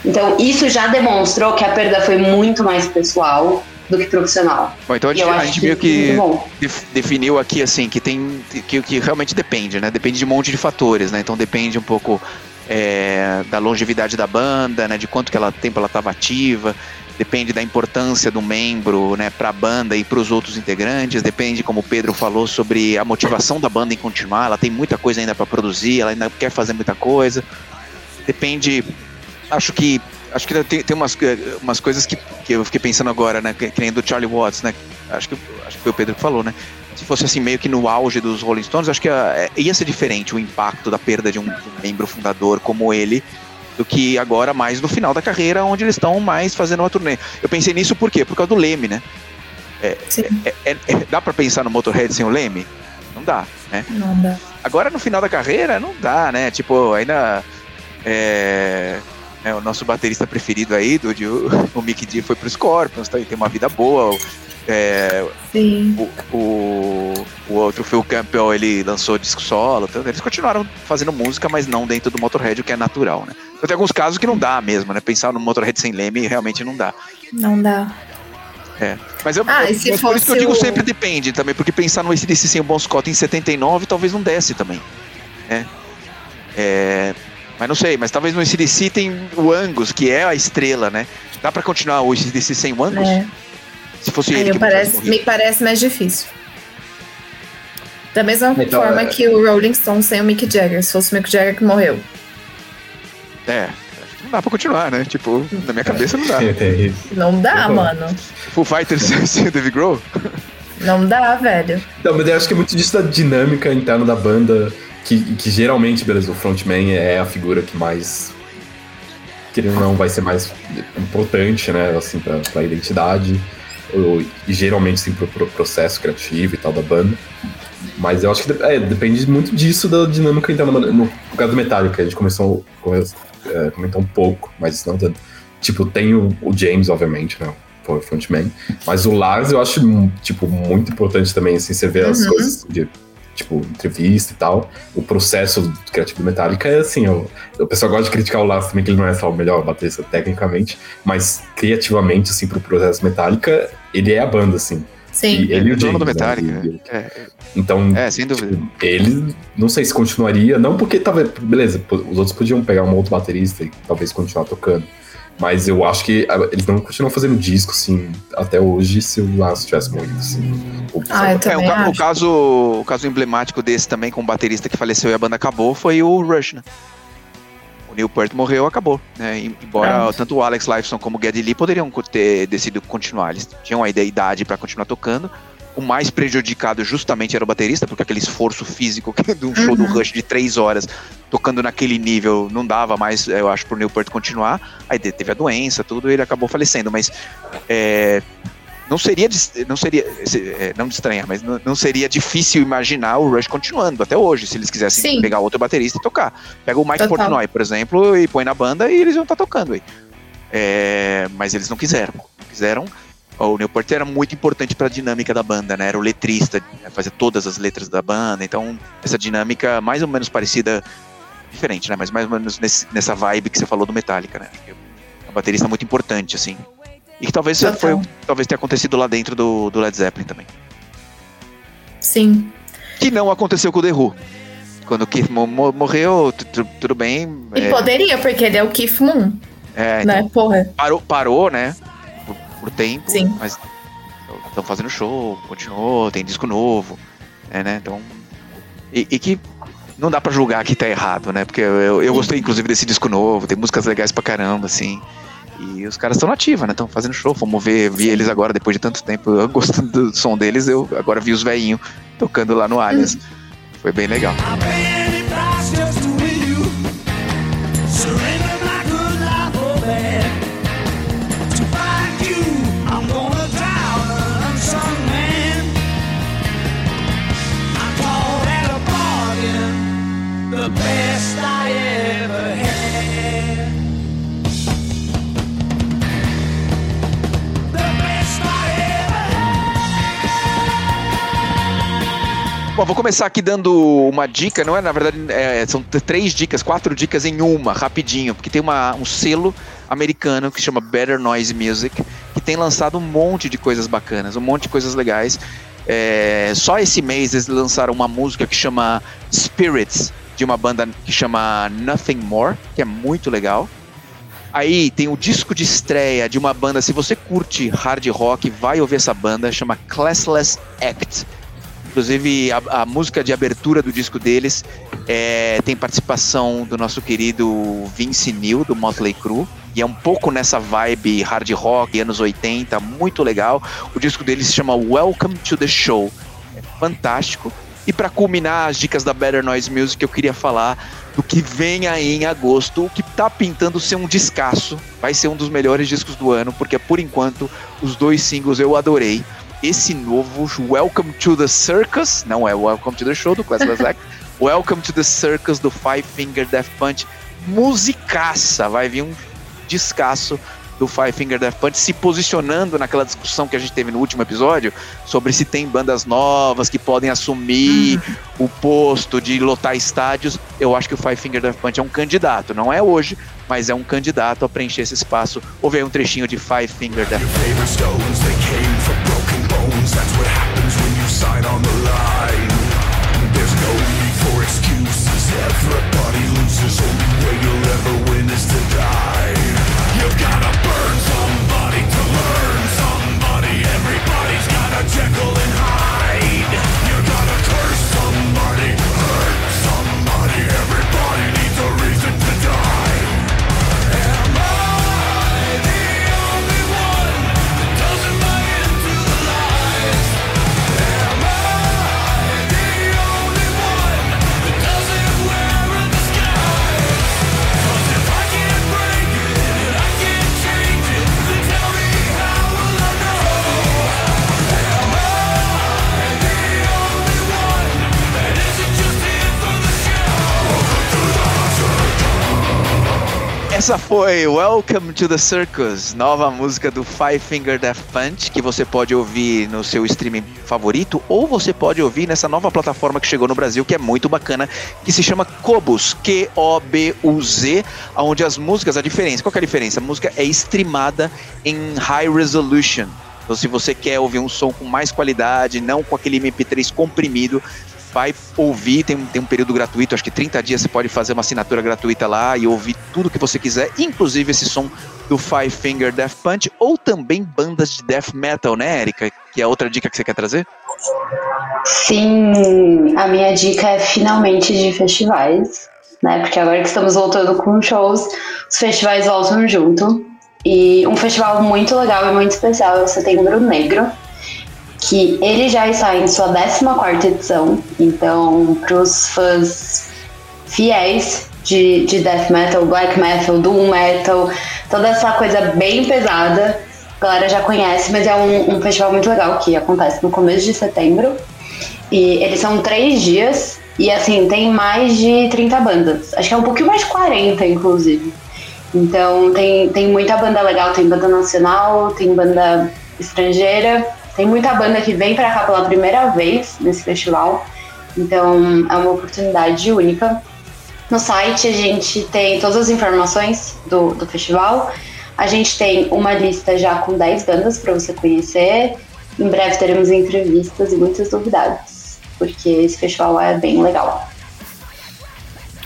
Então, isso já demonstrou que a perda foi muito mais pessoal do que profissional. Bom, então a gente, a gente que meio que def- definiu aqui assim que tem que, que realmente depende, né? Depende de um monte de fatores, né? Então depende um pouco é, da longevidade da banda, né? De quanto que ela tempo ela estava ativa. Depende da importância do membro, né, para a banda e para os outros integrantes. Depende, como o Pedro falou, sobre a motivação da banda em continuar. Ela tem muita coisa ainda para produzir, ela ainda quer fazer muita coisa. Depende, acho que acho que tem, tem umas, eh, umas coisas que, que eu fiquei pensando agora, né? Que, que nem do Charlie Watts, né? Acho que, acho que foi o Pedro que falou, né? Se fosse assim, meio que no auge dos Rolling Stones, acho que ia, ia ser diferente o impacto da perda de um, membro fundador como ele do que agora mais no final da carreira, onde eles estão mais fazendo uma turnê. Eu pensei nisso por quê? Por causa do Leme, né? Sim, É- é- é- dá pra pensar no Motorhead sem o Leme? Não dá, né? não dá. Agora no final da carreira não dá, né? Tipo, ainda é, é, o nosso baterista preferido aí, do, o Mick D foi pro Scorpions, tá? tem uma vida boa. é, Sim. o, o, o outro Phil Campbell ele lançou disco solo, então eles continuaram fazendo música, mas não dentro do Motorhead, o que é natural, né? Então, tem alguns casos que não dá mesmo, né? Pensar no Motorhead sem Leme realmente não dá. Não dá. Mas, eu, Ah, eu- mas por isso que eu digo o- sempre depende também, porque pensar no ACDC sem o Bon Scott em 79 talvez não desse também. Né? É, mas não sei, mas talvez no ACDC tem o Angus, que é a estrela, né? Dá pra continuar o ACDC sem o Angus? É. Se fosse Aí ele eu que parece, me parece mais difícil. Da mesma Então, forma é- que o Rolling Stones sem o Mick Jagger, se fosse o Mick Jagger que morreu. É, acho que não dá pra continuar, né? Tipo, na minha cabeça não dá. É, é. Não dá, Uhum. mano. Full Fighters sem o Dave Grohl? Não dá, velho. Não, mas eu acho que é muito disso da dinâmica interna da banda, que, que geralmente, beleza, o frontman é a figura que mais, querendo ou não, vai ser mais importante, né, assim, pra, pra identidade, ou- e geralmente, sim, pro, pro processo criativo e tal da banda. Mas eu acho que é, depende muito disso, da dinâmica interna. No, no caso do Metallica, a gente começou, come, é, comentou um pouco, mas não tanto. Tipo, tem o, o James, obviamente, né, foi o frontman, mas o Lars eu acho, tipo, muito importante também, assim, você vê as Uhum. coisas de, tipo, entrevista e tal. O processo criativo do Metallica é assim, o, o pessoal gosta de criticar o Lars também, que ele não é só o melhor baterista tecnicamente, mas criativamente, assim, pro processo Metallica, ele é a banda, assim. Sim. E ele e o dono do James, né, Metallica. e- É, Então, é, sem dúvida. ele, não sei se continuaria, não porque tava, beleza, os outros podiam pegar um outro baterista e talvez continuar tocando. Mas eu acho que ah, eles não continuam fazendo disco, assim, até hoje, se o Lars tivesse morrido, assim. Ah, eu É, o, o caso, o caso emblemático desse também, com o baterista que faleceu e a banda acabou, foi o Rush, né? O Neil Peart morreu, acabou. Né? Embora Pronto. tanto o Alex Lifeson como o Geddy Lee poderiam ter decidido continuar. Eles tinham a ide- idade para continuar tocando. O mais prejudicado justamente era o baterista, porque aquele esforço físico que- de um show do Uhum. Rush de três horas, tocando naquele nível, não dava mais, eu acho, pro Neil Peart continuar. Aí teve a doença, tudo, e ele acabou falecendo. Mas é, não seria, não seria, se- é, não de estranhar, mas não, não seria difícil imaginar o Rush continuando até hoje, se eles quisessem Sim. pegar outro baterista e tocar. Pega o Mike Total. Portnoy, por exemplo, e põe na banda e eles vão estar tocando aí. É, mas eles não quiseram. Não quiseram. O Newport era muito importante para a dinâmica da banda, né? Era o letrista, né? fazia todas as letras da banda. Então, essa dinâmica mais ou menos parecida, diferente, né? Mas mais ou menos nesse- nessa vibe que você falou do Metallica, né? Que É um baterista muito importante, assim. E que talvez Total. foi, talvez tenha acontecido lá dentro do, do Led Zeppelin também. Sim. Que não aconteceu com o The Who. Quando o Keith Moon mo- morreu, tu- tu- tudo bem. E é, poderia, porque ele é o Keith Moon, é, então, né? Porra. parou, parou, né? Por, tempo, Sim. mas estão fazendo show, continuou, tem disco novo, é, né? Então. E, e que não dá pra julgar que tá errado, né? Porque eu, eu, gostei, inclusive, desse disco novo, tem músicas legais pra caramba, assim. E os caras estão nativa, né? Estão fazendo show. Fomos ver, vi eles agora depois de tanto tempo. Eu gostando do som deles, eu agora vi os velhinhos tocando lá no Allianz. Foi bem legal. Bom, vou começar aqui dando uma dica, não é? Na verdade, é, são três dicas, quatro dicas em uma, rapidinho, porque tem uma, um selo americano que chama Better Noise Music, que tem lançado um monte de coisas bacanas, um monte de coisas legais. É, só esse mês eles lançaram uma música que chama Spirits, de uma banda que chama Nothing More, que é muito legal. Aí tem o disco de estreia de uma banda, se você curte hard rock, vai ouvir essa banda, chama Classless Act. Inclusive, a, a música de abertura do disco deles é, tem participação do nosso querido Vince Neil, do Motley Crue. E é um pouco nessa vibe hard rock, anos 80, muito legal. O disco deles se chama Welcome to the Show. É fantástico. E para culminar as dicas da Better Noise Music, eu queria falar do que vem aí em agosto, o que tá pintando ser um descasso. Vai ser um dos melhores discos do ano, porque por enquanto os dois singles eu adorei. Esse novo Welcome to the Circus, não é Welcome to the Show do Classless Act, Welcome to the Circus do Five Finger Death Punch, musicaça, vai vir um descasso do Five Finger Death Punch se posicionando naquela discussão que a gente teve no último episódio sobre se tem bandas novas que podem assumir o posto de lotar estádios. Eu acho que o Five Finger Death Punch é um candidato, não é hoje, mas é um candidato a preencher esse espaço. Ouve aí um trechinho de Five Finger Death Punch. Bones. That's what happens when you sign on the line. There's no need for excuses. Everybody Essa foi Welcome to the Circus, nova música do Five Finger Death Punch, que você pode ouvir no seu streaming favorito ou você pode ouvir nessa nova plataforma que chegou no Brasil, que é muito bacana, que se chama Cobus, Q-O-B-U-Z, onde as músicas, a diferença, qual é a diferença? A música é streamada em high resolution. Então, se você quer ouvir um som com mais qualidade, não com aquele MP3 comprimido, vai ouvir, tem, tem um período gratuito, acho que 30 dias você pode fazer uma assinatura gratuita lá e ouvir tudo que você quiser, inclusive esse som do Five Finger Death Punch, ou também bandas de death metal, né, Erika? Que é outra dica que você quer trazer? Sim, a minha dica é finalmente de festivais, né? Porque agora que estamos voltando com shows, os festivais voltam junto. E um festival muito legal e muito especial é o Setembro Negro, que ele já está em sua 14 edição. Então, para os fãs fiéis de, de death metal, black metal, doom metal, toda essa coisa bem pesada, a galera já conhece, mas é um, um festival muito legal que acontece no começo de setembro. E eles são três dias e assim, tem mais de 30 bandas. Acho que é um pouquinho mais de 40, inclusive. Então tem, tem muita banda legal, tem banda nacional, tem banda estrangeira, tem muita banda que vem pra cá pela primeira vez nesse festival. Então é uma oportunidade única. No site a gente tem todas as informações do, do festival. A gente tem uma lista já com 10 bandas para você conhecer. Em breve teremos entrevistas e muitas novidades, porque esse festival é bem legal.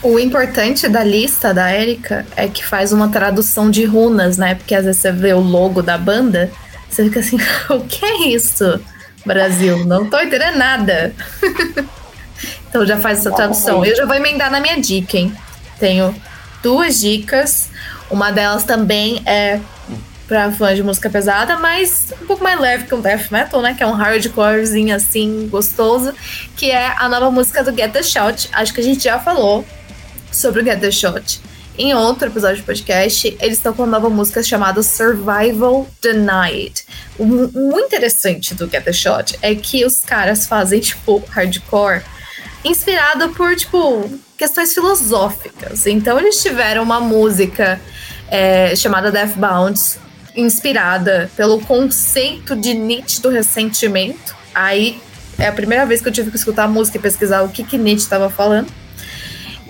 O importante da lista da Erika é que faz uma tradução de runas, né? Porque às vezes você vê o logo da banda, você fica assim, o que é isso? Brasil, não tô entendendo nada. então já faz essa tradução. Eu já vou emendar na minha dica, hein? Tenho duas dicas. Uma delas também é pra fãs de música pesada, mas um pouco mais leve que um death metal, né? Que é um hardcorezinho assim, gostoso. Que é a nova música do Get The Shot. Acho que a gente já falou sobre o Get The Shot. Em outro episódio de podcast, eles estão com uma nova música chamada Survival Denied. O mu- muito interessante do Get The Shot é que os caras fazem, tipo, hardcore inspirado por, tipo, questões filosóficas. Então, eles tiveram uma música é, chamada Deathbound, inspirada pelo conceito de Nietzsche do ressentimento. Aí É a primeira vez que eu tive que escutar a música e pesquisar o que, que Nietzsche estava falando.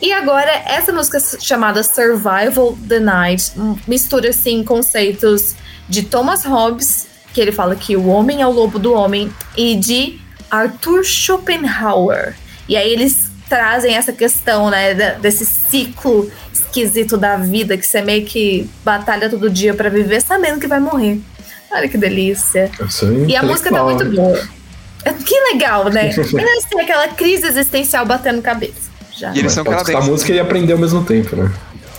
E agora, essa música chamada Survival the Night mistura, assim, conceitos de Thomas Hobbes, que ele fala que o homem é o lobo do homem, e de Arthur Schopenhauer. E aí eles trazem essa questão, né, desse ciclo esquisito da vida, que você meio que batalha todo dia para viver sabendo que vai morrer. Olha que delícia. E a música tá muito boa. Que legal, né? Parece ter aquela crise existencial batendo cabeça. Já. E eles são canadenses. a música e aprender ao mesmo tempo, né?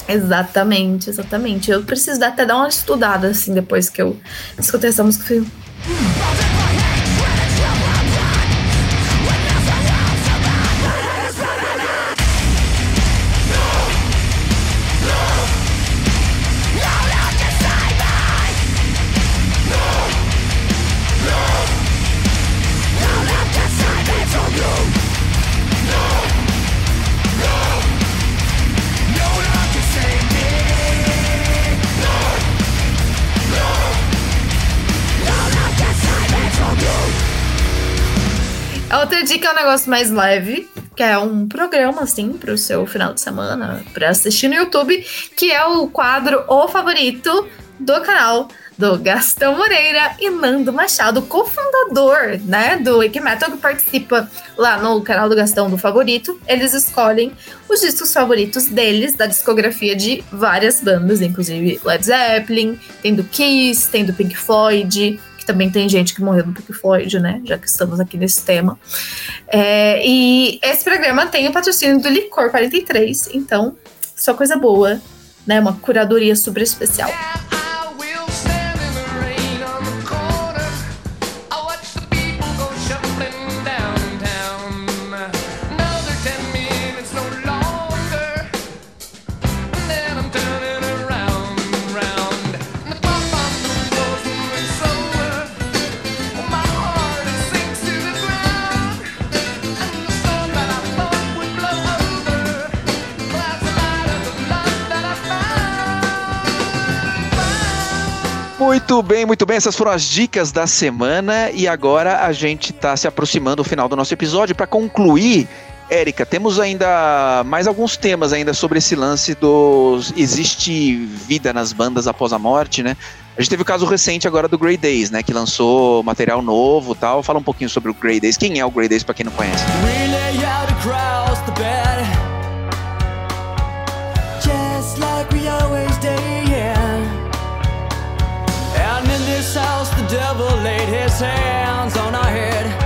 Exatamente, exatamente. Eu preciso até dar uma estudada, assim, depois que eu escutei essa música. Eu falei, hum. Dica é um negócio mais leve, que é um programa, assim, pro seu final de semana, pra assistir no YouTube, que é o quadro O Favorito do canal do Gastão Moreira e Nando Machado, cofundador, né, do Wiki Metal, que participa lá no canal do Gastão do Favorito. Eles escolhem os discos favoritos deles, da discografia de várias bandas, inclusive Led Zeppelin, tem do Kiss, tem do Pink Floyd, que também tem gente que morreu no Pink Floyd, né? Já que estamos aqui nesse tema. É, e esse programa tem o patrocínio do Licor 43, então, só coisa boa, né? Uma curadoria super especial. Muito bem, muito bem. Essas foram as dicas da semana e agora a gente está se aproximando do final do nosso episódio para concluir. Érica, temos ainda mais alguns temas ainda sobre esse lance dos existe vida nas bandas após a morte, né? A gente teve o caso recente agora do Grey Days, né, que lançou material novo, tal. Fala um pouquinho sobre o Grey Days. Quem é o Grey Days para quem não conhece? House, the devil laid his hands on our head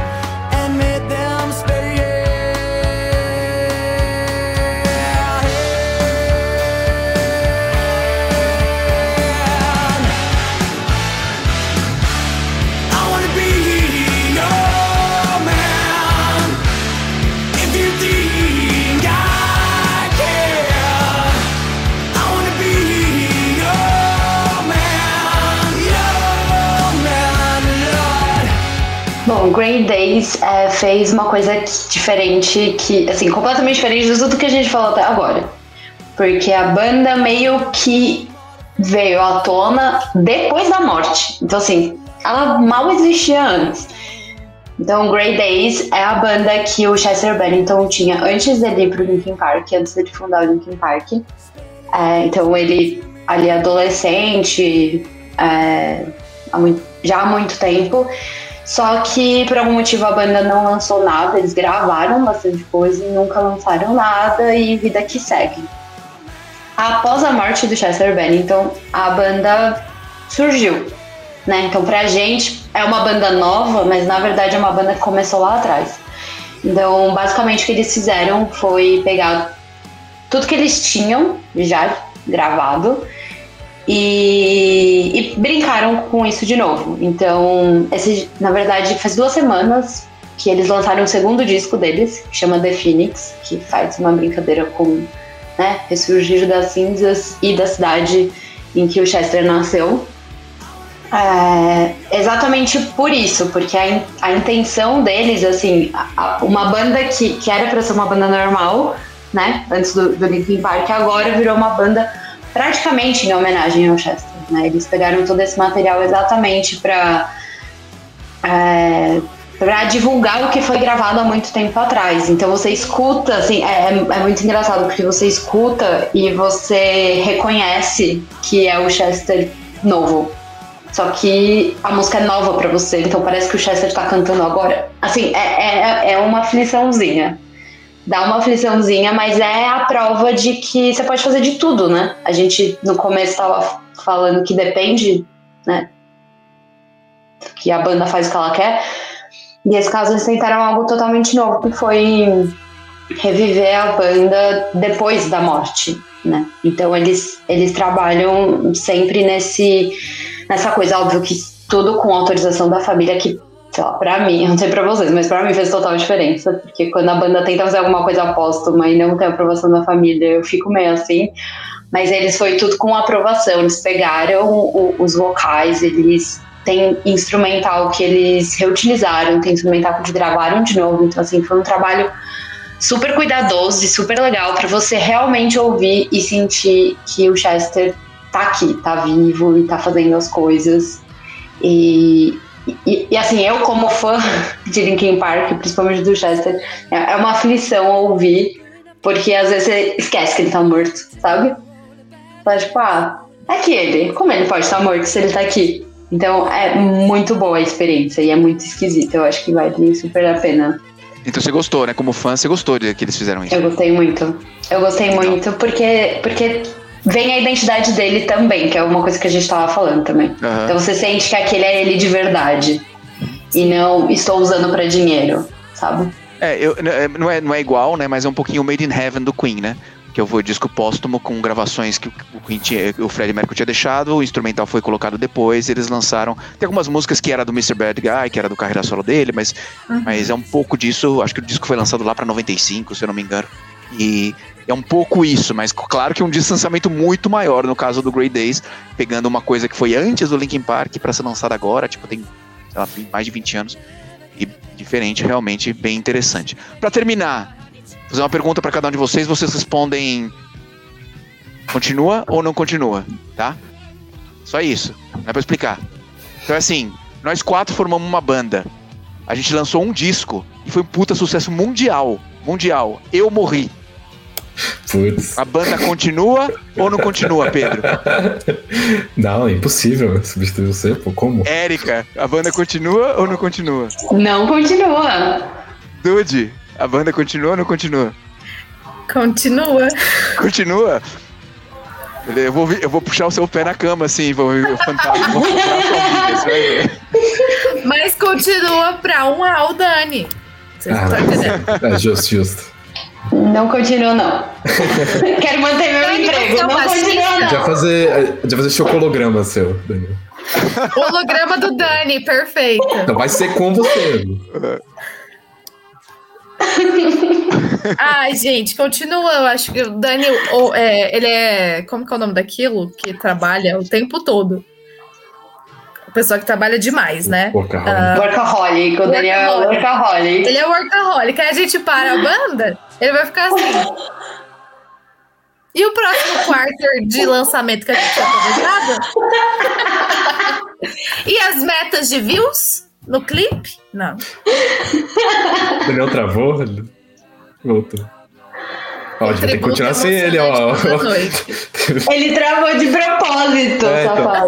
Days é, fez uma coisa diferente, que, assim, completamente diferente de tudo que a gente falou até agora. Porque a banda meio que veio à tona depois da morte. Então, assim, ela mal existia antes. Então, Grey Days é a banda que o Chester Bennington tinha antes dele ir pro Linkin Park, antes dele fundar o Linkin Park. É, então, ele ali adolescente, é, há muito, já há muito tempo. Só que por algum motivo a banda não lançou nada, eles gravaram bastante coisa e nunca lançaram nada e vida que segue. Após a morte do Chester Bennington, a banda surgiu, né? Então pra gente é uma banda nova, mas na verdade é uma banda que começou lá atrás. Então, basicamente o que eles fizeram foi pegar tudo que eles tinham já gravado e, e, brincaram com isso de novo. Então, esse, na verdade, faz duas semanas que eles lançaram o segundo disco deles, que chama The Phoenix, que faz uma brincadeira com né, ressurgir das cinzas e da cidade em que o Chester nasceu. É, exatamente por isso, porque a, in, a intenção deles, assim, a, a, uma banda que, que era para ser uma banda normal, né, antes do, do Linkin Park, agora virou uma banda praticamente em homenagem ao Chester. Né? Eles pegaram todo esse material exatamente para é, pra divulgar o que foi gravado há muito tempo atrás. Então você escuta, assim, é, é- é muito engraçado porque você escuta e você reconhece que é o Chester novo. Só que a música é nova pra você, então parece que o Chester tá cantando agora. Assim, é, é, é uma afliçãozinha. Dá uma afliçãozinha, mas é a prova de que você pode fazer de tudo, né? A gente no começo tava falando que depende, né? Que a banda faz o que ela quer. E nesse caso eles tentaram algo totalmente novo, que foi reviver a banda depois da morte, né? Então eles, eles trabalham sempre nesse nessa coisa, óbvio que tudo com autorização da família que, sei lá, pra mim, eu não sei pra vocês, mas pra mim fez total diferença, porque quando a banda tenta fazer alguma coisa póstuma e não tem aprovação da família, eu fico meio assim. Mas eles foi tudo com aprovação, eles pegaram o- os vocais, eles têm instrumental que eles reutilizaram, tem instrumental que eles gravaram de novo, então assim, foi um trabalho super cuidadoso e super legal pra você realmente ouvir e sentir que o Chester tá aqui, tá vivo e tá fazendo as coisas. E, e, e, assim, eu como fã de Linkin Park, principalmente do Chester, é é uma aflição ouvir, porque às vezes você esquece que ele tá morto, sabe? Fala, tipo, ah, é que ele, como ele pode estar morto se ele tá aqui? Então é muito boa a experiência e é muito esquisita. Eu acho que vale super a pena. Então você gostou, né? Como fã, você gostou de que eles fizeram isso. Eu gostei muito. Eu gostei muito porque, porque vem a identidade dele também, que é uma coisa que a gente tava falando também. Aham. Então você sente que aquele é ele de verdade. E não estou usando pra dinheiro, sabe? É, eu, é, não, é, não é igual, né? Mas é um pouquinho Made in Heaven do Queen, né? Que eu vou disco póstumo com gravações que o- Queen tinha, o Freddie Mercury tinha deixado, o instrumental foi colocado depois, eles lançaram. Tem algumas músicas que era do Mr. Bad Guy, que era do carreira solo dele, mas, mas é um pouco disso. Acho que o disco foi lançado lá pra 95, se eu não me engano. E é um pouco isso, mas claro que um distanciamento muito maior no caso do Grey Days, pegando uma coisa que foi antes do Linkin Park pra ser lançada agora, tipo, tem lá, mais de 20 anos. E diferente, realmente bem interessante. Pra terminar, fazer uma pergunta pra cada um de vocês, vocês respondem continua ou não continua, tá? Só isso, não é pra explicar. Então é assim, nós quatro formamos uma banda. A gente lançou um disco e foi um puta sucesso mundial. Mundial. Eu morri. Putz. A banda continua ou não continua, Pedro? Não, é impossível substituir você, pô. Como? Érica, a banda continua ou não continua? Não continua. Dude, a banda continua ou não continua? Continua. Continua? Eu vou, eu vou puxar o seu pé na cama, assim, vou, o fantasma, vou procurar a sua vida, você vai ver. Mas continua pra um ao Dani. Vocês Ah, estão entendendo? É justo, justo. Não continua, não. Quero manter meu emprego. é Não gente não. vai fazer, vai fazer chocolograma seu, Daniel. Holograma do Dani, perfeito. Então vai ser com você. Ai, gente, continua. Eu acho que o Dani, o- é, ele é. Como que é o nome daquilo? Que trabalha o tempo todo. A pessoa que trabalha demais, né? Workaholic. Workaholic. O Daniel é workaholic. Ele é workaholic. Aí a gente para a banda, ele vai ficar assim. E o próximo quarter de lançamento que a gente tinha planejado? e as metas de views no clipe? Não. Daniel travou? Ele Voltou. Ó, a gente vai ter que continuar sem ele, ó. Ele travou de propósito, É, então. safado.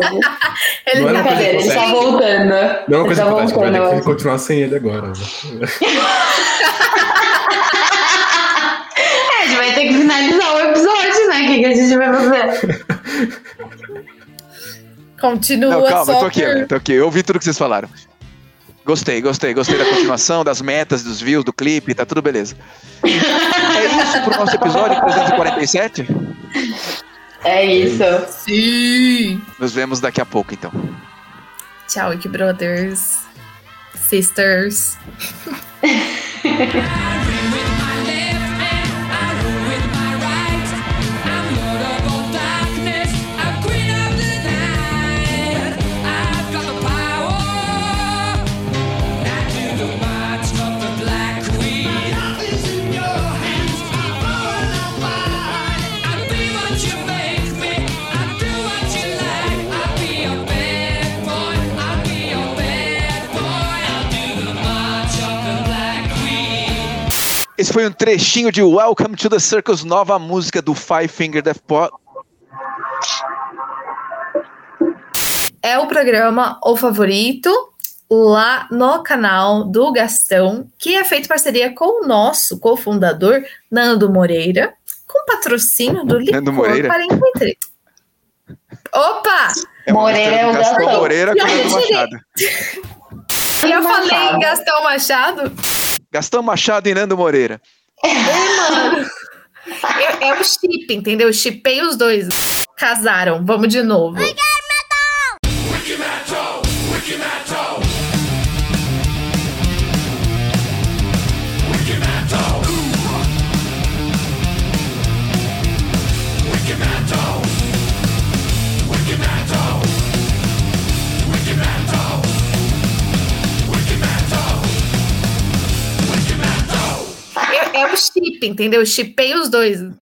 Ele Não é tá Brincadeira, ele tá voltando. Não é uma Ele coisa tá hipotética, vai voltando, eu ter que continuar sem ele agora. ter que finalizar o episódio, né? O que, que a gente vai fazer? Continua Não, calma, só eu tô aqui, por- eu tô aqui. Eu ouvi tudo que vocês falaram. Gostei, gostei, gostei da continuação, das metas, dos views, do clipe, tá tudo beleza. É isso pro nosso episódio 347? É isso. Sim. Nos vemos daqui a pouco, então. Tchau, Wiki Brothers. Sisters. Esse foi um trechinho de Welcome to the Circus, nova música do Five Finger Death Pot. É o programa O Favorito, lá no canal do Gastão, que é feito parceria com o nosso cofundador, Nando Moreira, com patrocínio do Licor Nando Moreira? 43. Opa! É Moreira é o Gastão Gastão. Moreira com tirei. Machado. Eu falei. Gastão Machado? Gastão Machado e Nando Moreira. É, é o chip, entendeu? Chipei os dois. Casaram. Vamos de novo. É, é o chip, entendeu? Chipei os dois.